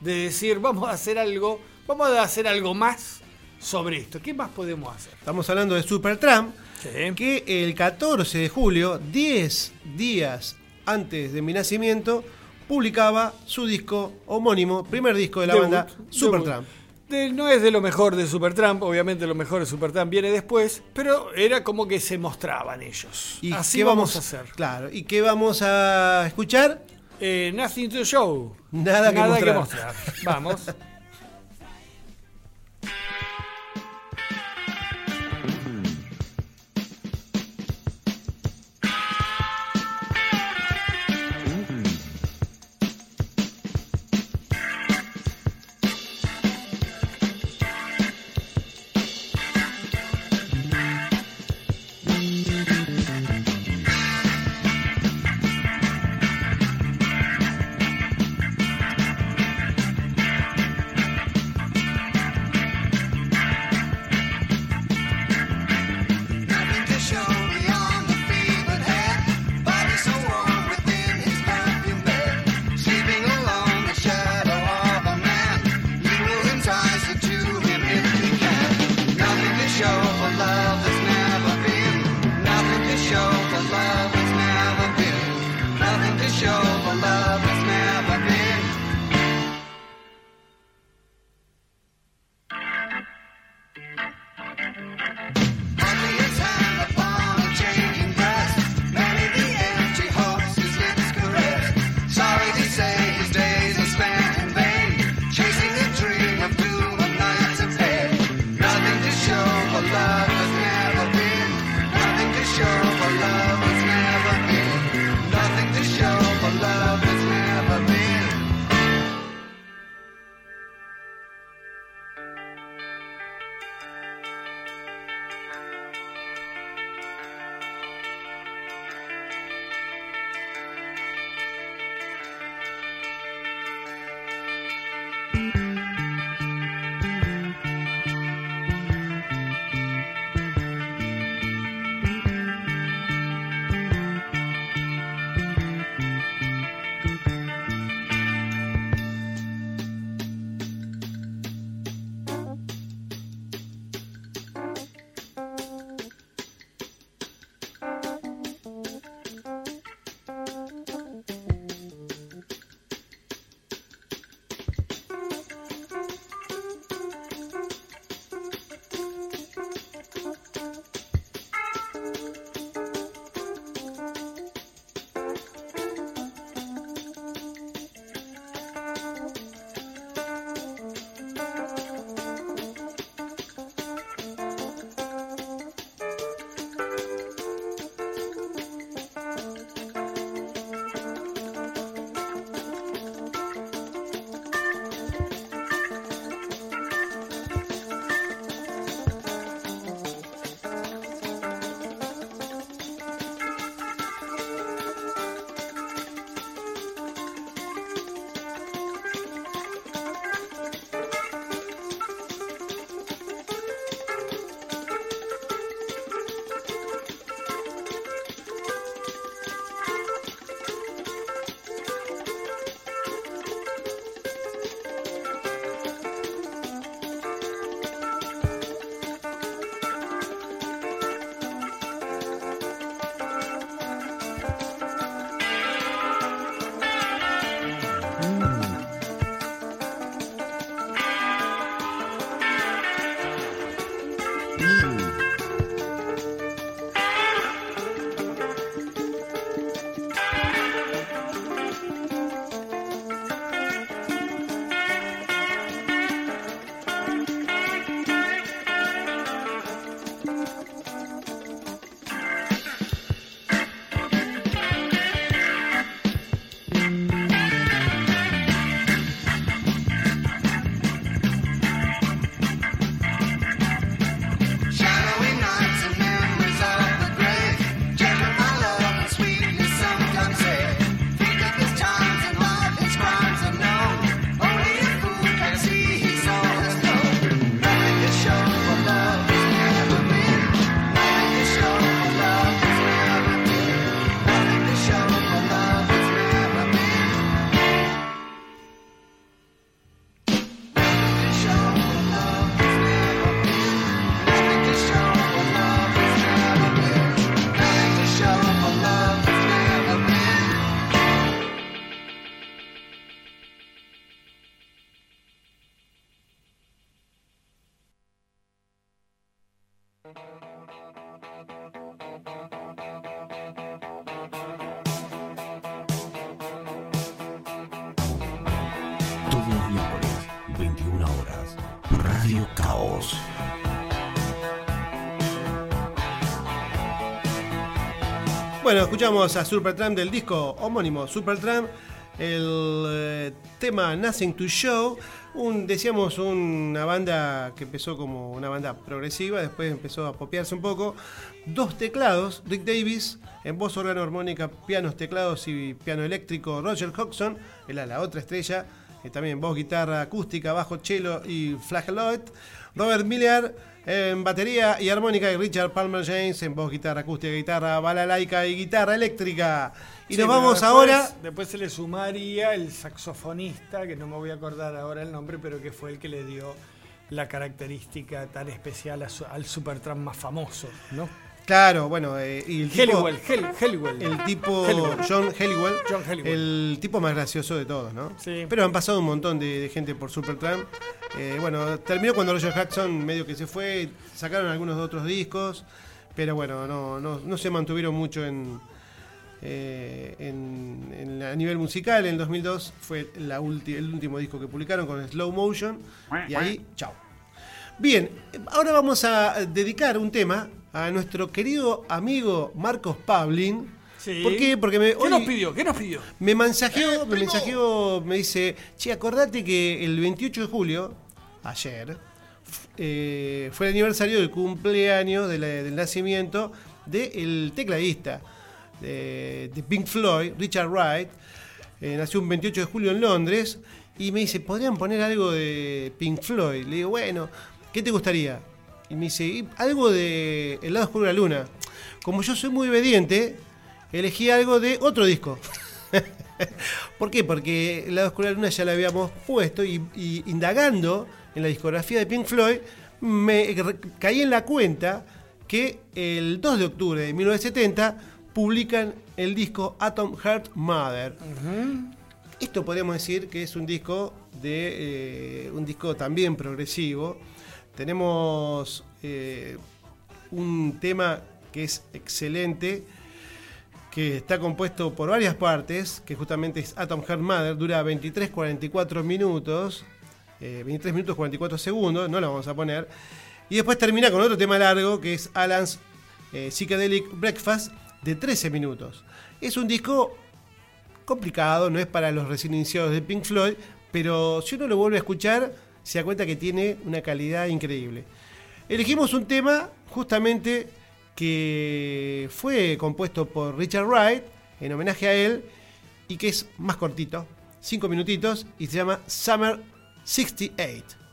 de decir, vamos a hacer algo, vamos a hacer algo más sobre esto. ¿Qué más podemos hacer? Estamos hablando de Supertramp, que el 14 de julio, 10 días antes de mi nacimiento, publicaba su disco homónimo, primer disco de la Debut, banda. Supertramp. No es de lo mejor de Supertramp, obviamente lo mejor de Supertramp viene después, pero era como que se mostraban ellos. ¿Y Así qué vamos a hacer. Claro, ¿y qué vamos a escuchar? Eh, nothing to show. Nada que mostrar. mostrar. Vamos. Todos los miércoles, 21 horas, Radio Caos. Bueno, escuchamos a Supertramp del disco homónimo Supertramp, el eh, tema Nothing to Show un, decíamos una banda que empezó como una banda progresiva, después empezó a popearse un poco, dos teclados, Rick Davis, en voz, órgano, armónica, pianos, teclados y piano eléctrico, Roger Hodgson, era la otra estrella, eh, también voz, guitarra acústica, bajo, cello y flageolet, Robert Miller en batería y armónica y Richard Palmer James en voz, guitarra acústica, guitarra balalaika y guitarra eléctrica. Y Sí, nos vamos después- ahora Después se le sumaría el saxofonista, que no me voy a acordar ahora el nombre, pero que fue el que le dio la característica tan especial su- al Supertramp más famoso, ¿no? Claro, bueno, eh, y el tipo, Helliwell. el tipo Helliwell. John Helliwell, John Helliwell. el tipo más gracioso de todos, ¿no? Sí. Pero han pasado un montón de, de gente por Supertramp. Eh, bueno, terminó cuando Roger Jackson medio que se fue, sacaron algunos otros discos, pero bueno, no, no, no se mantuvieron mucho en, eh, en- en- a nivel musical. En el 2002 fue la ulti- el último disco que publicaron con Slow Motion y ahí, chao. Bien, ahora vamos a dedicar un tema a nuestro querido amigo Marcos Pablin. Sí. ¿Por qué? Porque me, ¿Qué hoy nos pidió? ¿Qué nos pidió? me mensajeó, me mensajeó, me dice, che, acordate que el 28 de julio, ayer, eh, fue el aniversario del cumpleaños de la- del nacimiento del tecladista de, de Pink Floyd, Richard Wright. Eh, nació un 28 de julio en Londres y me dice, ¿podrían poner algo de Pink Floyd? Le digo, bueno, ¿qué te gustaría? Y me dice, "Y algo de El lado oscuro de la luna. Como yo soy muy obediente, elegí algo de otro disco. ¿Por qué? Porque El lado oscuro de la luna ya la habíamos puesto y, y indagando en la discografía de Pink Floyd, me caí en la cuenta que el 2 de octubre de 1970 publican el disco Atom Heart Mother. Esto podríamos decir que es un disco de eh, un disco también progresivo. Tenemos eh, un tema que es excelente, que está compuesto por varias partes, que justamente es Atom Heart Mother, dura 23-44 minutos, eh, 23 minutos 44 segundos, no lo vamos a poner. Y después termina con otro tema largo, que es Alan's eh, Psychedelic Breakfast, de 13 minutos. Es un disco complicado, no es para los recién iniciados de Pink Floyd, pero si uno lo vuelve a escuchar, se da cuenta que tiene una calidad increíble. Elegimos un tema justamente que fue compuesto por Richard Wright en homenaje a él y que es más cortito, 5 minutitos, y se llama Summer 68.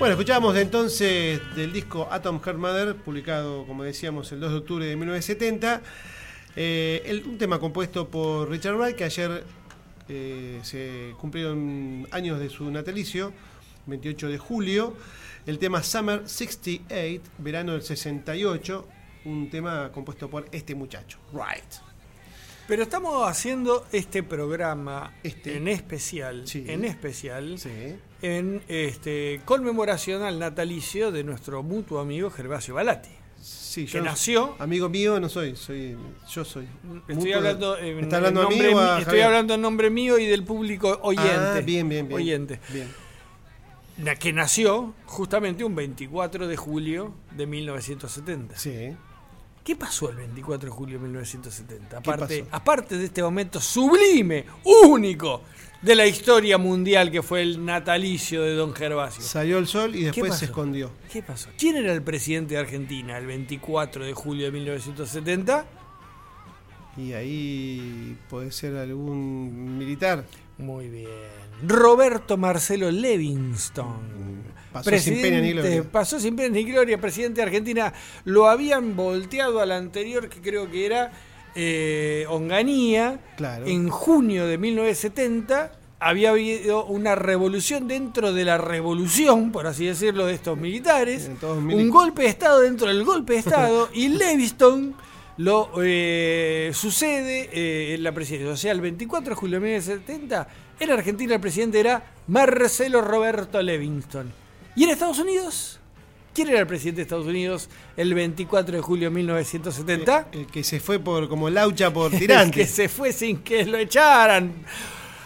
Bueno, escuchábamos entonces del disco Atom Heart Mother, publicado, como decíamos, el 2 de octubre de 1970. eh, el- un tema compuesto por Richard Wright, que ayer eh, se cumplieron años de su natalicio, 28 de julio. El tema Summer 68, verano del 68, un tema compuesto por este muchacho, Wright. Pero estamos haciendo este programa Este. en especial, Sí. en especial, Sí. En este conmemoración al natalicio de nuestro mutuo amigo Gervasio Balati. Sí, Que nació- Amigo mío no soy, soy yo soy. Estoy hablando, en, ¿Me está hablando en a mí nombre, o a estoy hablando en nombre mío y del público oyente. Ah, bien, bien, bien. Oyente. Bien. Que nació justamente un 24 de julio de 1970. Sí. ¿Qué pasó el 24 de julio de 1970? ¿Qué Aparte, aparte de este momento sublime, único de la historia mundial que fue el natalicio de Don Gervasio. Salió el sol y después se escondió. ¿Qué pasó? ¿Quién era el presidente de Argentina el 24 de julio de 1970? Y ahí puede ser algún militar. Muy bien. Roberto Marcelo Levingston. Pasó sin pena ni gloria. Pasó sin pena ni gloria, presidente de Argentina. Lo habían volteado al anterior, que creo que era eh, Onganía. Claro. En junio de 1970 había habido una revolución dentro de la revolución, por así decirlo, de estos militares. Un golpe de Estado dentro del golpe de Estado. y Leviston lo eh, sucede eh, en la presidencia. O sea, el 24 de julio de 1970, en Argentina el presidente era Marcelo Roberto Levingston. ¿Y en Estados Unidos? ¿Quién era el presidente de Estados Unidos el 24 de julio de 1970? El que se fue por como laucha por El tirante. que se fue sin que lo echaran.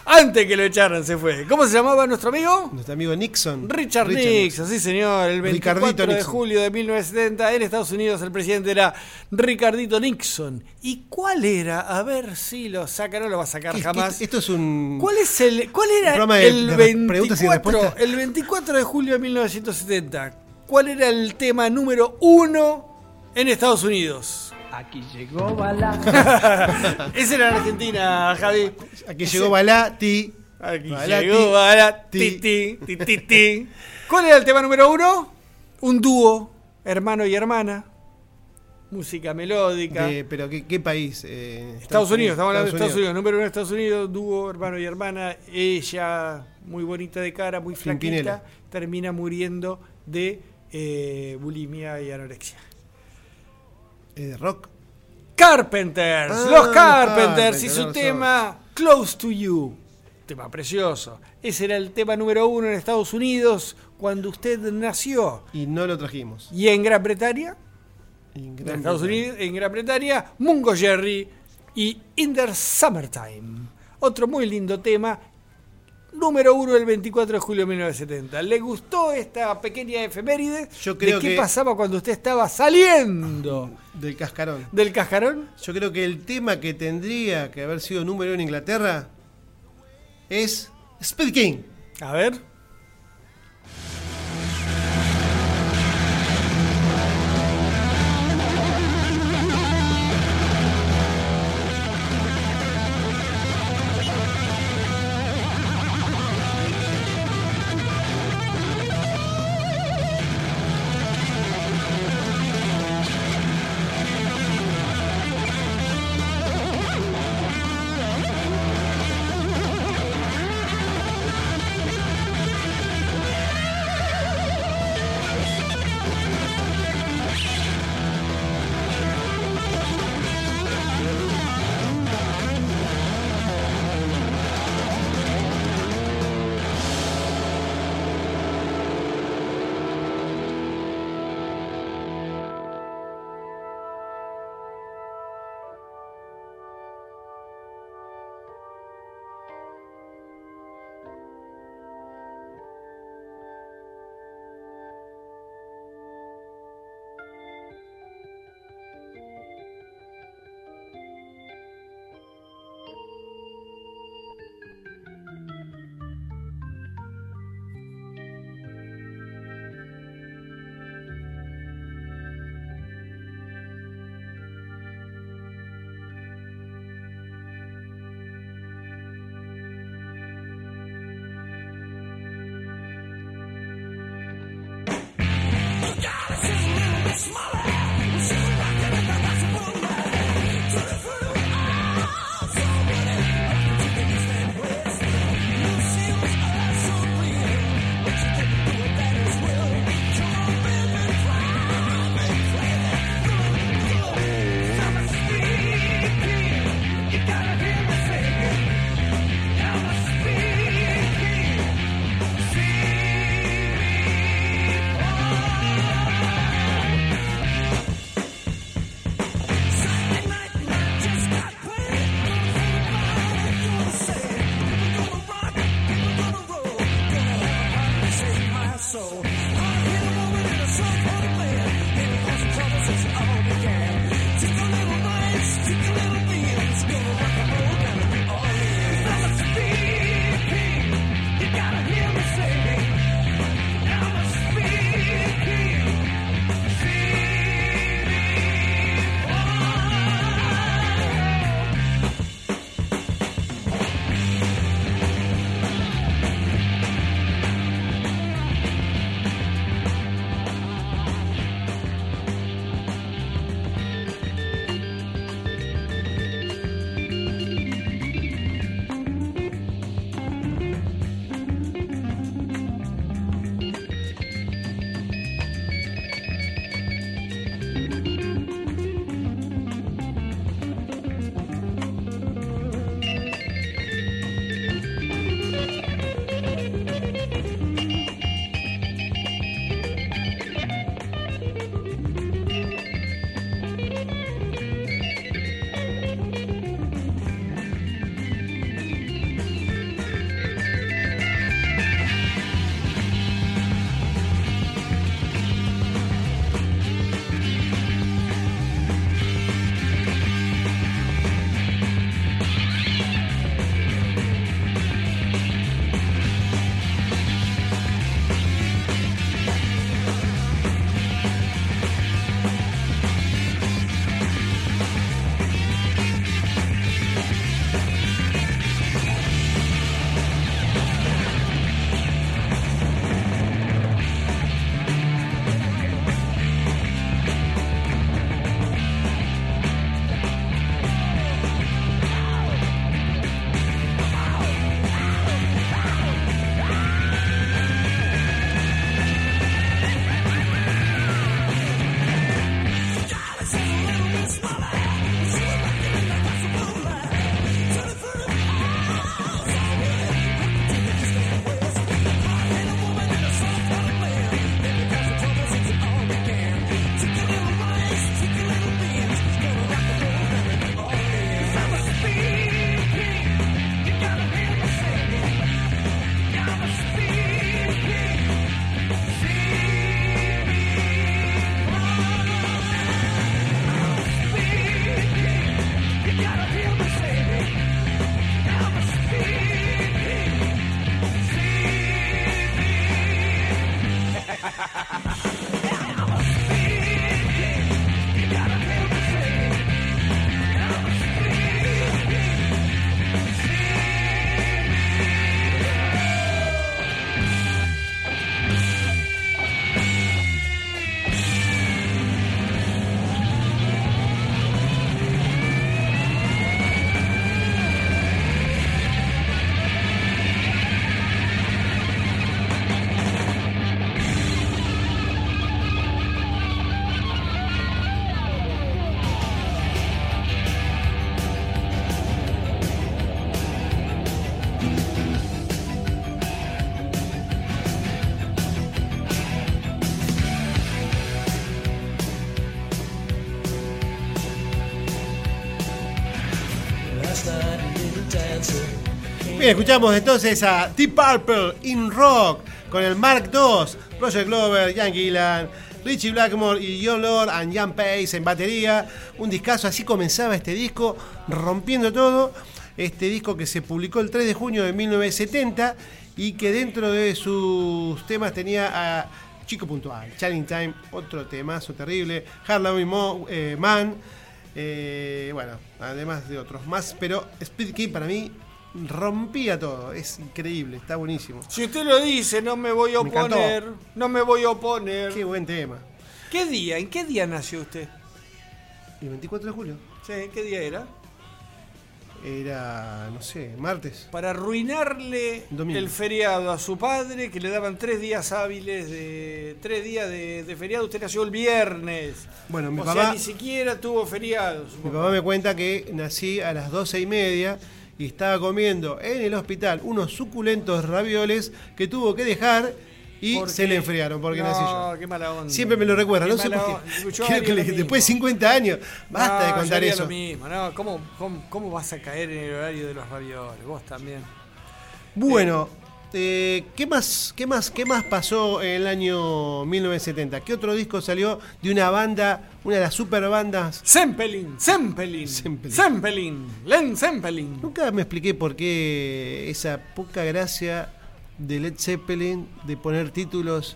Antes que lo echaran se fue. ¿Cómo se llamaba nuestro amigo? Nuestro amigo Nixon. Richard, Nixon, sí señor, el 24 Ricardito de Nixon. julio de 1970 en Estados Unidos el presidente era Ricardito Nixon. ¿Y cuál era? A ver si lo saca, no lo va a sacar ¿Qué- qué- jamás. Esto es un. ¿Cuál es el cuál era ¿Un programa de- el de re- preguntas y 24 respuestas? el 24 de julio de 1970? ¿Cuál era el tema número uno en Estados Unidos? Aquí llegó Bala. Ese era en Argentina, Javi. Aquí llegó Balati. Aquí Balati, llegó Bala, ti. ti, ti, ti, ti, ti. ¿Cuál era el tema número uno? Un dúo, hermano y hermana. Música melódica. De- pero ¿qué, qué país? Eh, Estados Unidos, estamos hablando de Estados Unidos. Número uno de Estados Unidos, dúo, hermano y hermana. Ella, muy bonita de cara, muy flaquita, termina muriendo de eh, bulimia y anorexia. Eh, rock. Carpenters, Ah, los Carpenters y su tema Close to You. Tema precioso. Ese era el tema número uno en Estados Unidos cuando usted nació. Y no lo trajimos. Y en Gran Bretaña, En Estados Bretaña. Unidos, en Gran Bretaña, Mungo Jerry y In the Summertime. Otro muy lindo tema. Número uno el 24 de julio de 1970. ¿Le gustó esta pequeña efeméride? Yo creo ¿De qué que- pasaba cuando usted estaba saliendo Del cascarón. del cascarón? Yo creo que el tema que tendría que haber sido número uno en Inglaterra es Speed King. A ver. Escuchamos entonces a Deep Purple in Rock con el Mark II, Roger Glover, Ian Gillan, Richie Blackmore y John Lord and Jan Pace en batería. Un discazo, así comenzaba este disco, rompiendo todo. Este disco que se publicó el 3 de junio de 1970 y que dentro de sus temas tenía a Chico Puntual, Channing Time, otro temazo terrible, Mo- eh, Man, eh, bueno, además de otros más, pero Speed King para mí rompía todo, es increíble, está buenísimo. Si usted lo dice, no me voy a oponer. No me voy a oponer. Qué buen tema. ¿Qué día? ¿En qué día nació usted? El 24 de julio Sí, ¿qué día era? era, no sé, martes. Para arruinarle Domingo. el feriado a su padre, que le daban tres días hábiles de. tres días de, de feriado, usted nació el viernes. Bueno, mi o papá- sea, ni siquiera tuvo feriado. Mi papá. me cuenta que nací a las 12 y media y estaba comiendo en el hospital unos suculentos ravioles que tuvo que dejar y ¿Por se le enfriaron porque no, nací yo. qué mala onda. Siempre me lo recuerda, Qué no sé por qué. Que le- después de 50 años, basta No, de contar eso. lo mismo, no, ¿cómo, cómo, cómo vas a caer en el horario de los ravioles? Vos también. Bueno, eh, ¿qué, más, qué, más, ¿qué más pasó en el año 1970? ¿Qué otro disco salió de una banda, una de las super bandas? Zeppelin, Zeppelin. Zeppelin, Len Zeppelin. Nunca me expliqué por qué esa poca gracia de Led Zeppelin de poner títulos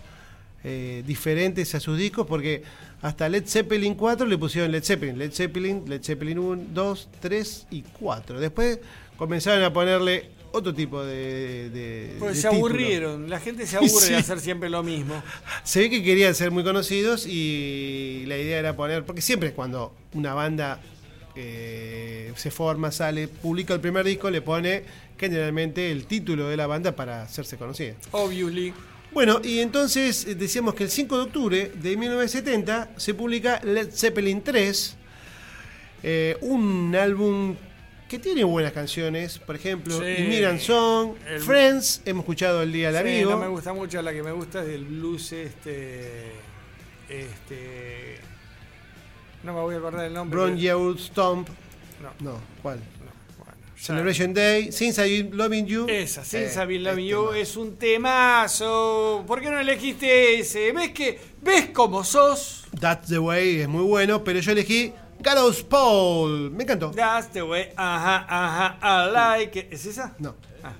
eh, diferentes a sus discos, porque hasta Led Zeppelin 4 le pusieron Led Zeppelin, Led Zeppelin, Led Zeppelin 1, 2, 3 y 4. Después comenzaron a ponerle otro tipo de... de- Porque de se aburrieron, la gente se aburre Sí. de hacer siempre lo mismo. Se ve que querían ser muy conocidos y la idea era poner, porque siempre cuando una banda eh, se forma, sale, publica el primer disco, le pone generalmente el título de la banda para hacerse conocida. Obviously. Bueno, y entonces eh, decíamos que el 5 de octubre de 1970 se publica Led Zeppelin 3, eh, un álbum que tiene buenas canciones, por ejemplo, Sí. Immigrant Song, El- Friends, hemos escuchado el Día del Sí, Amigo. no me gusta mucho, la que me gusta es del blues este. Este. No me voy a acordar el nombre. Ron Yeold Stomp. No, No, ¿cuál? no, bueno. Celebration Day, Since I've Been Loving You. Esa, Since Eh, I've Been Loving este You es un temazo. ¿Por qué no elegiste ese? ¿Ves que ves cómo sos? That's the Way es muy bueno, pero yo elegí Gallows Paul. Me encantó. That's the way. Ajá, ajá, I like it. ¿Es esa? No. Ah.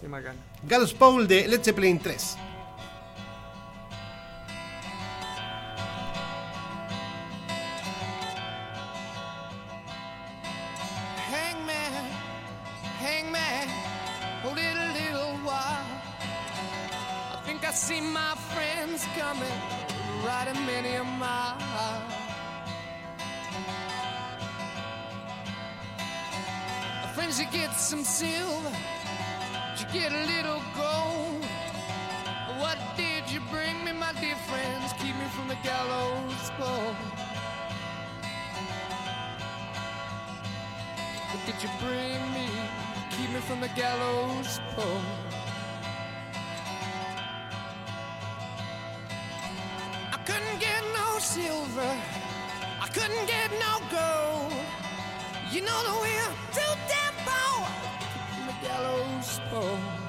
Qué bacán. Gallows Paul de Led Zeppelin 3. Hangman, hangman, hold it a little while. I think I see my friends coming, riding many a mile. Friends, you get some silver, you get a little gold. What did you bring me, my dear friends? Keep me from the gallows pole. What did you bring me? Keep me from the gallows pole. I couldn't get no silver. I couldn't get no gold. You know too damn poor yellow spoon.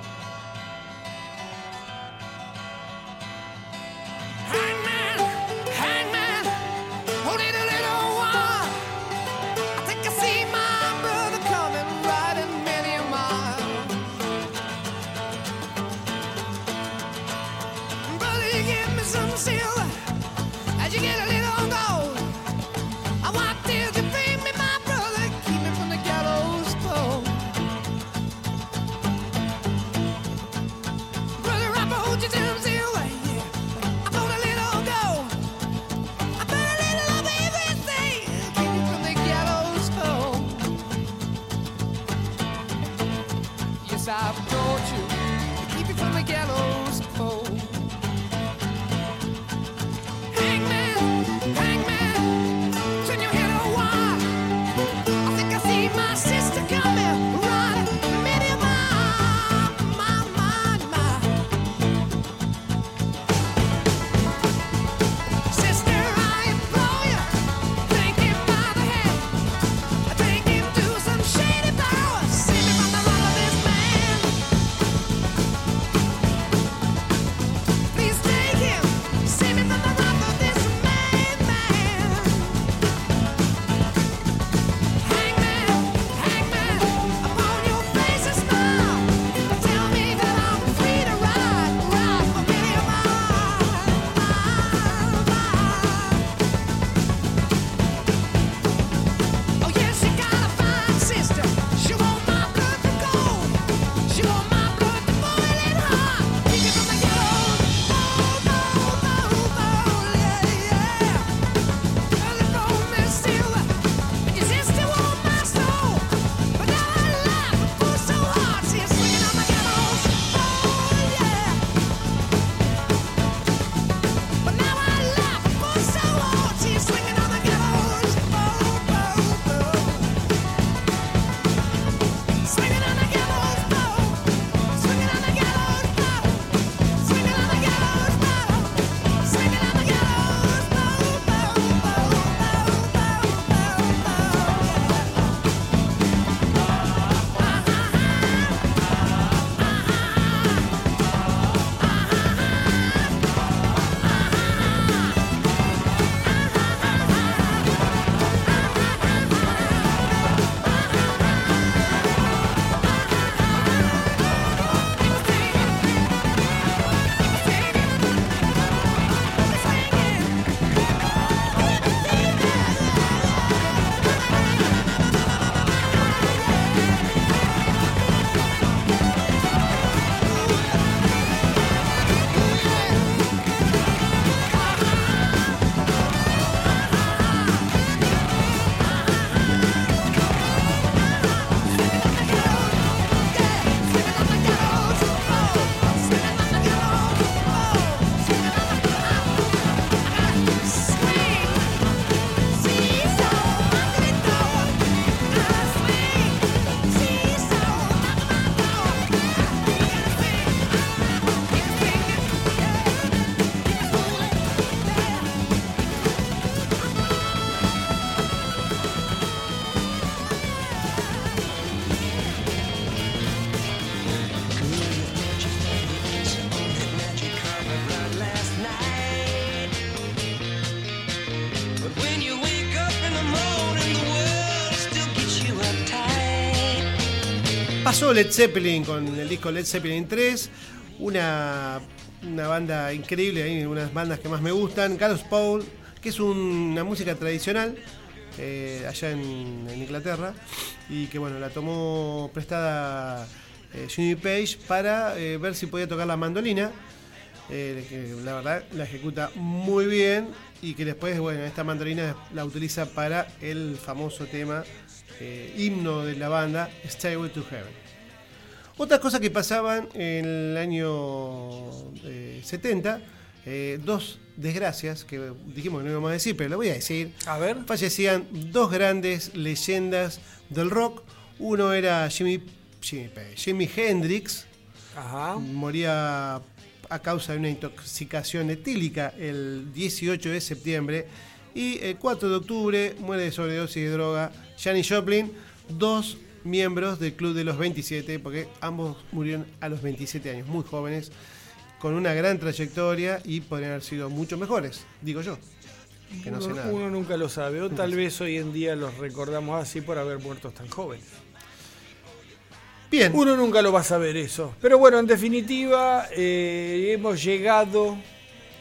Pasó Led Zeppelin con el disco Led Zeppelin 3, una, una banda increíble, hay unas bandas que más me gustan, Carlos Paul, que es un- una música tradicional eh, allá en, Inglaterra y que bueno, la tomó prestada eh, Jimmy Page para eh, ver si podía tocar la mandolina, eh, que la verdad la ejecuta muy bien y que después, bueno, esta mandolina la utiliza para el famoso tema himno de la banda, Stairway to Heaven. Otras cosas que pasaban en el año eh, 70, eh, dos desgracias que dijimos que no íbamos a decir, pero lo voy a decir. A ver. Fallecían dos grandes leyendas del rock. Uno era Jimmy, Jimi Hendrix, Ajá. moría a causa de una intoxicación etílica el 18 de septiembre y el 4 de octubre muere de sobredosis de droga Janis Joplin, dos miembros del Club de los 27, porque ambos murieron a los 27 años, muy jóvenes, con una gran trayectoria y podrían haber sido mucho mejores, digo yo, que no sé uno, nada. uno nunca lo sabe, o tal vez hoy en día los recordamos así por haber muerto tan jóvenes. Bien, Uno nunca lo va a saber eso. Pero bueno, en definitiva, eh, hemos llegado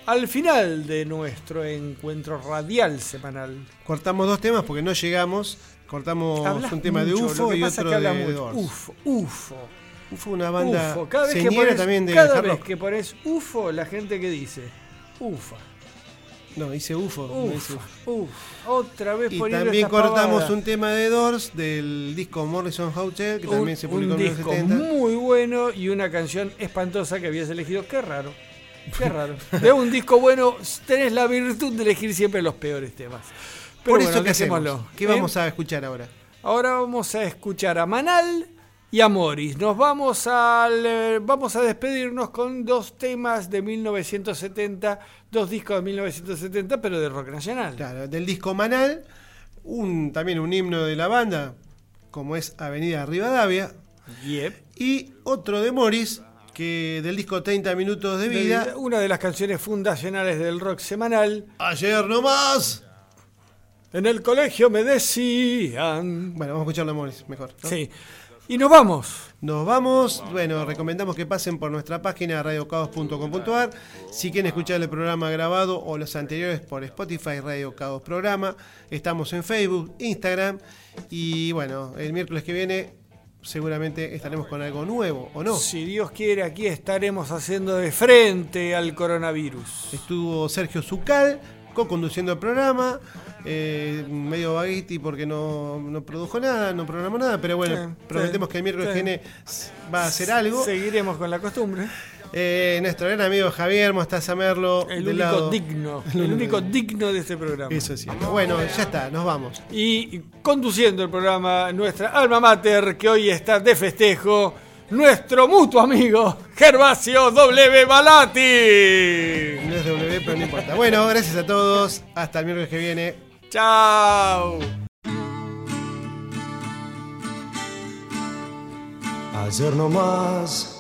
al final de nuestro encuentro radial semanal. cortamos dos temas porque no llegamos. Cortamos Hablas un tema de mucho, UFO lo que y otro de. Doors. UFO, UFO. UFO, una banda UFO. Cada vez que pones, también de cada vez que pones UFO, la gente que dice UFA. No, dice UFO. no dice. UFO. Otra vez Y también cortamos pavada. un tema de Doors del disco Morrison Hotel, que también se un publicó en los disco 70. muy bueno y una canción espantosa que habías elegido. Qué raro. Qué raro. De un disco bueno tenés la virtud de elegir siempre los peores temas. Pero Por eso, bueno, ¿qué hacemos? dejémoslo, ¿Qué ¿eh? vamos a escuchar ahora? Ahora vamos a escuchar a Manal y a Morris. Nos vamos al, eh, vamos a despedirnos con dos temas de 1970, dos discos de 1970, pero de rock nacional. Claro, del disco Manal, un, también un himno de la banda, como es Avenida Rivadavia, Yep. y otro de Morris, que del disco 30 minutos de vida, De- Una de las canciones fundacionales del rock semanal. ayer nomás. En el colegio me decían. Bueno, vamos a escucharlo a Morris, mejor. ¿no? Sí. Y nos vamos. Nos vamos, bueno, recomendamos que pasen por nuestra página radiocaos.com.ar. Si quieren escuchar el programa grabado o los anteriores por Spotify, Radio Caos Programa. Estamos en Facebook, Instagram y bueno, el miércoles que viene seguramente estaremos con algo nuevo, ¿o no? Si Dios quiere, aquí estaremos haciendo de frente al coronavirus. Estuvo Sergio Zucal co-conduciendo el programa, eh, medio vaguiti porque no, no produjo nada, no programó nada, pero bueno, Sí, prometemos sí, que el miércoles sí. viene va a hacer algo. Seguiremos con la costumbre. Eh, nuestro gran amigo Javier Mostaza Merlo. El único lado- digno. El único digno de este programa. Eso es cierto. Bueno, ya está, nos vamos. Y conduciendo el programa, nuestra alma mater, que hoy está de festejo, nuestro mutuo amigo, Gervasio W. Balati. Es W, pero no importa. Bueno, gracias a todos. Hasta el miércoles que viene. Chao. Ayer nomás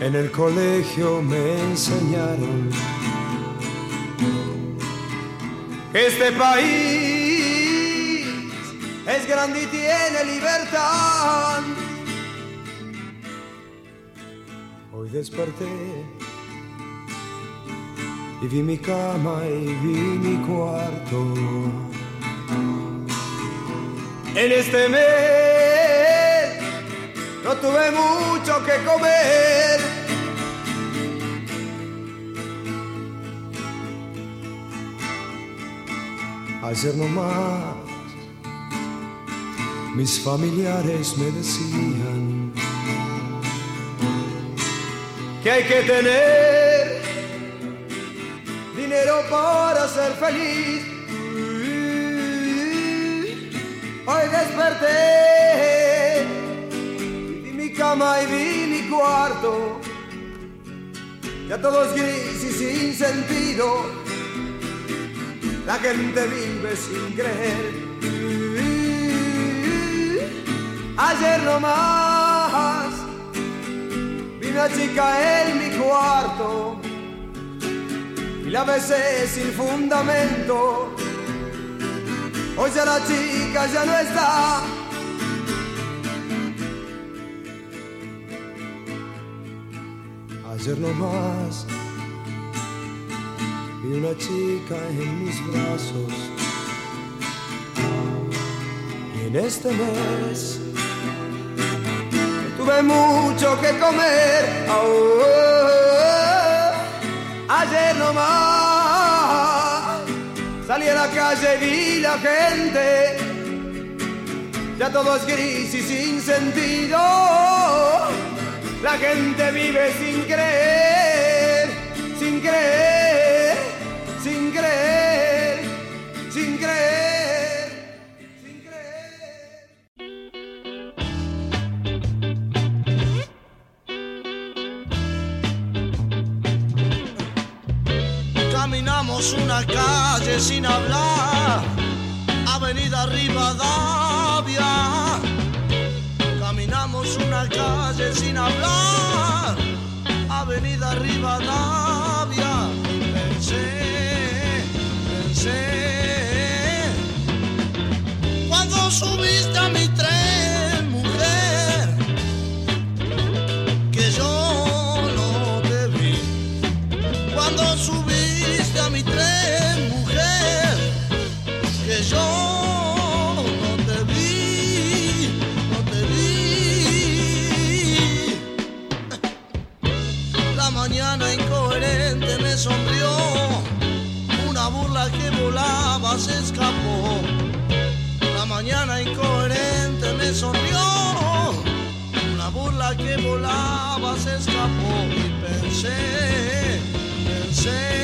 en el colegio me enseñaron que este país es grande y tiene libertad. Hoy desperté y vi mi cama y vi mi cuarto. En este mes no tuve mucho que comer. Ayer nomás mis familiares me decían que hay que tener dinero para ser feliz. Hoy desperté vi mi cama y vi mi cuarto. Ya todo es gris y sin sentido. La gente vive sin creer. Ayer nomás vi una chica en mi cuarto y la besé sin fundamento. Hoy ya la chica ya no está. Ayer nomás vi una chica en mis brazos. Y en este mes tuve mucho que comer. Ah, ayer nomás salí a la calle y vi la gente. Ya todo es gris y sin sentido. La gente vive sin creer, sin creer, Caminamos una calle sin hablar, Avenida Rivadavia. Caminamos una calle sin hablar, Avenida Rivadavia. Volaba se escapó y pensé, pensé,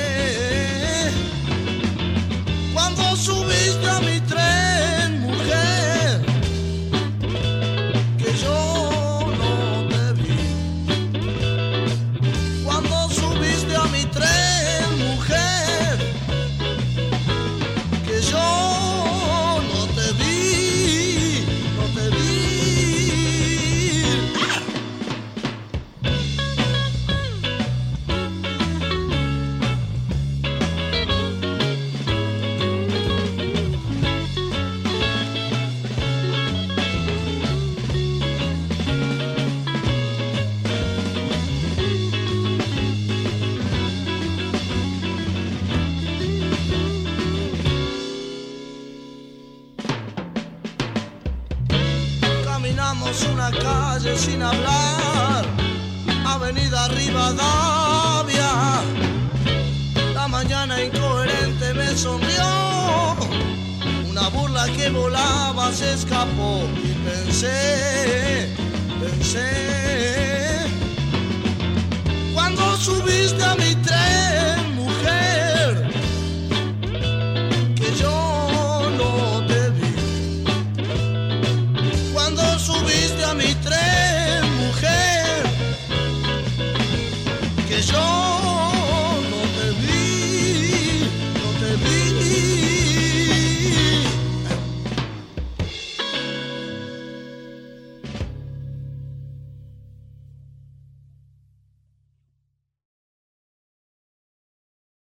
escapó y pensé, pensé,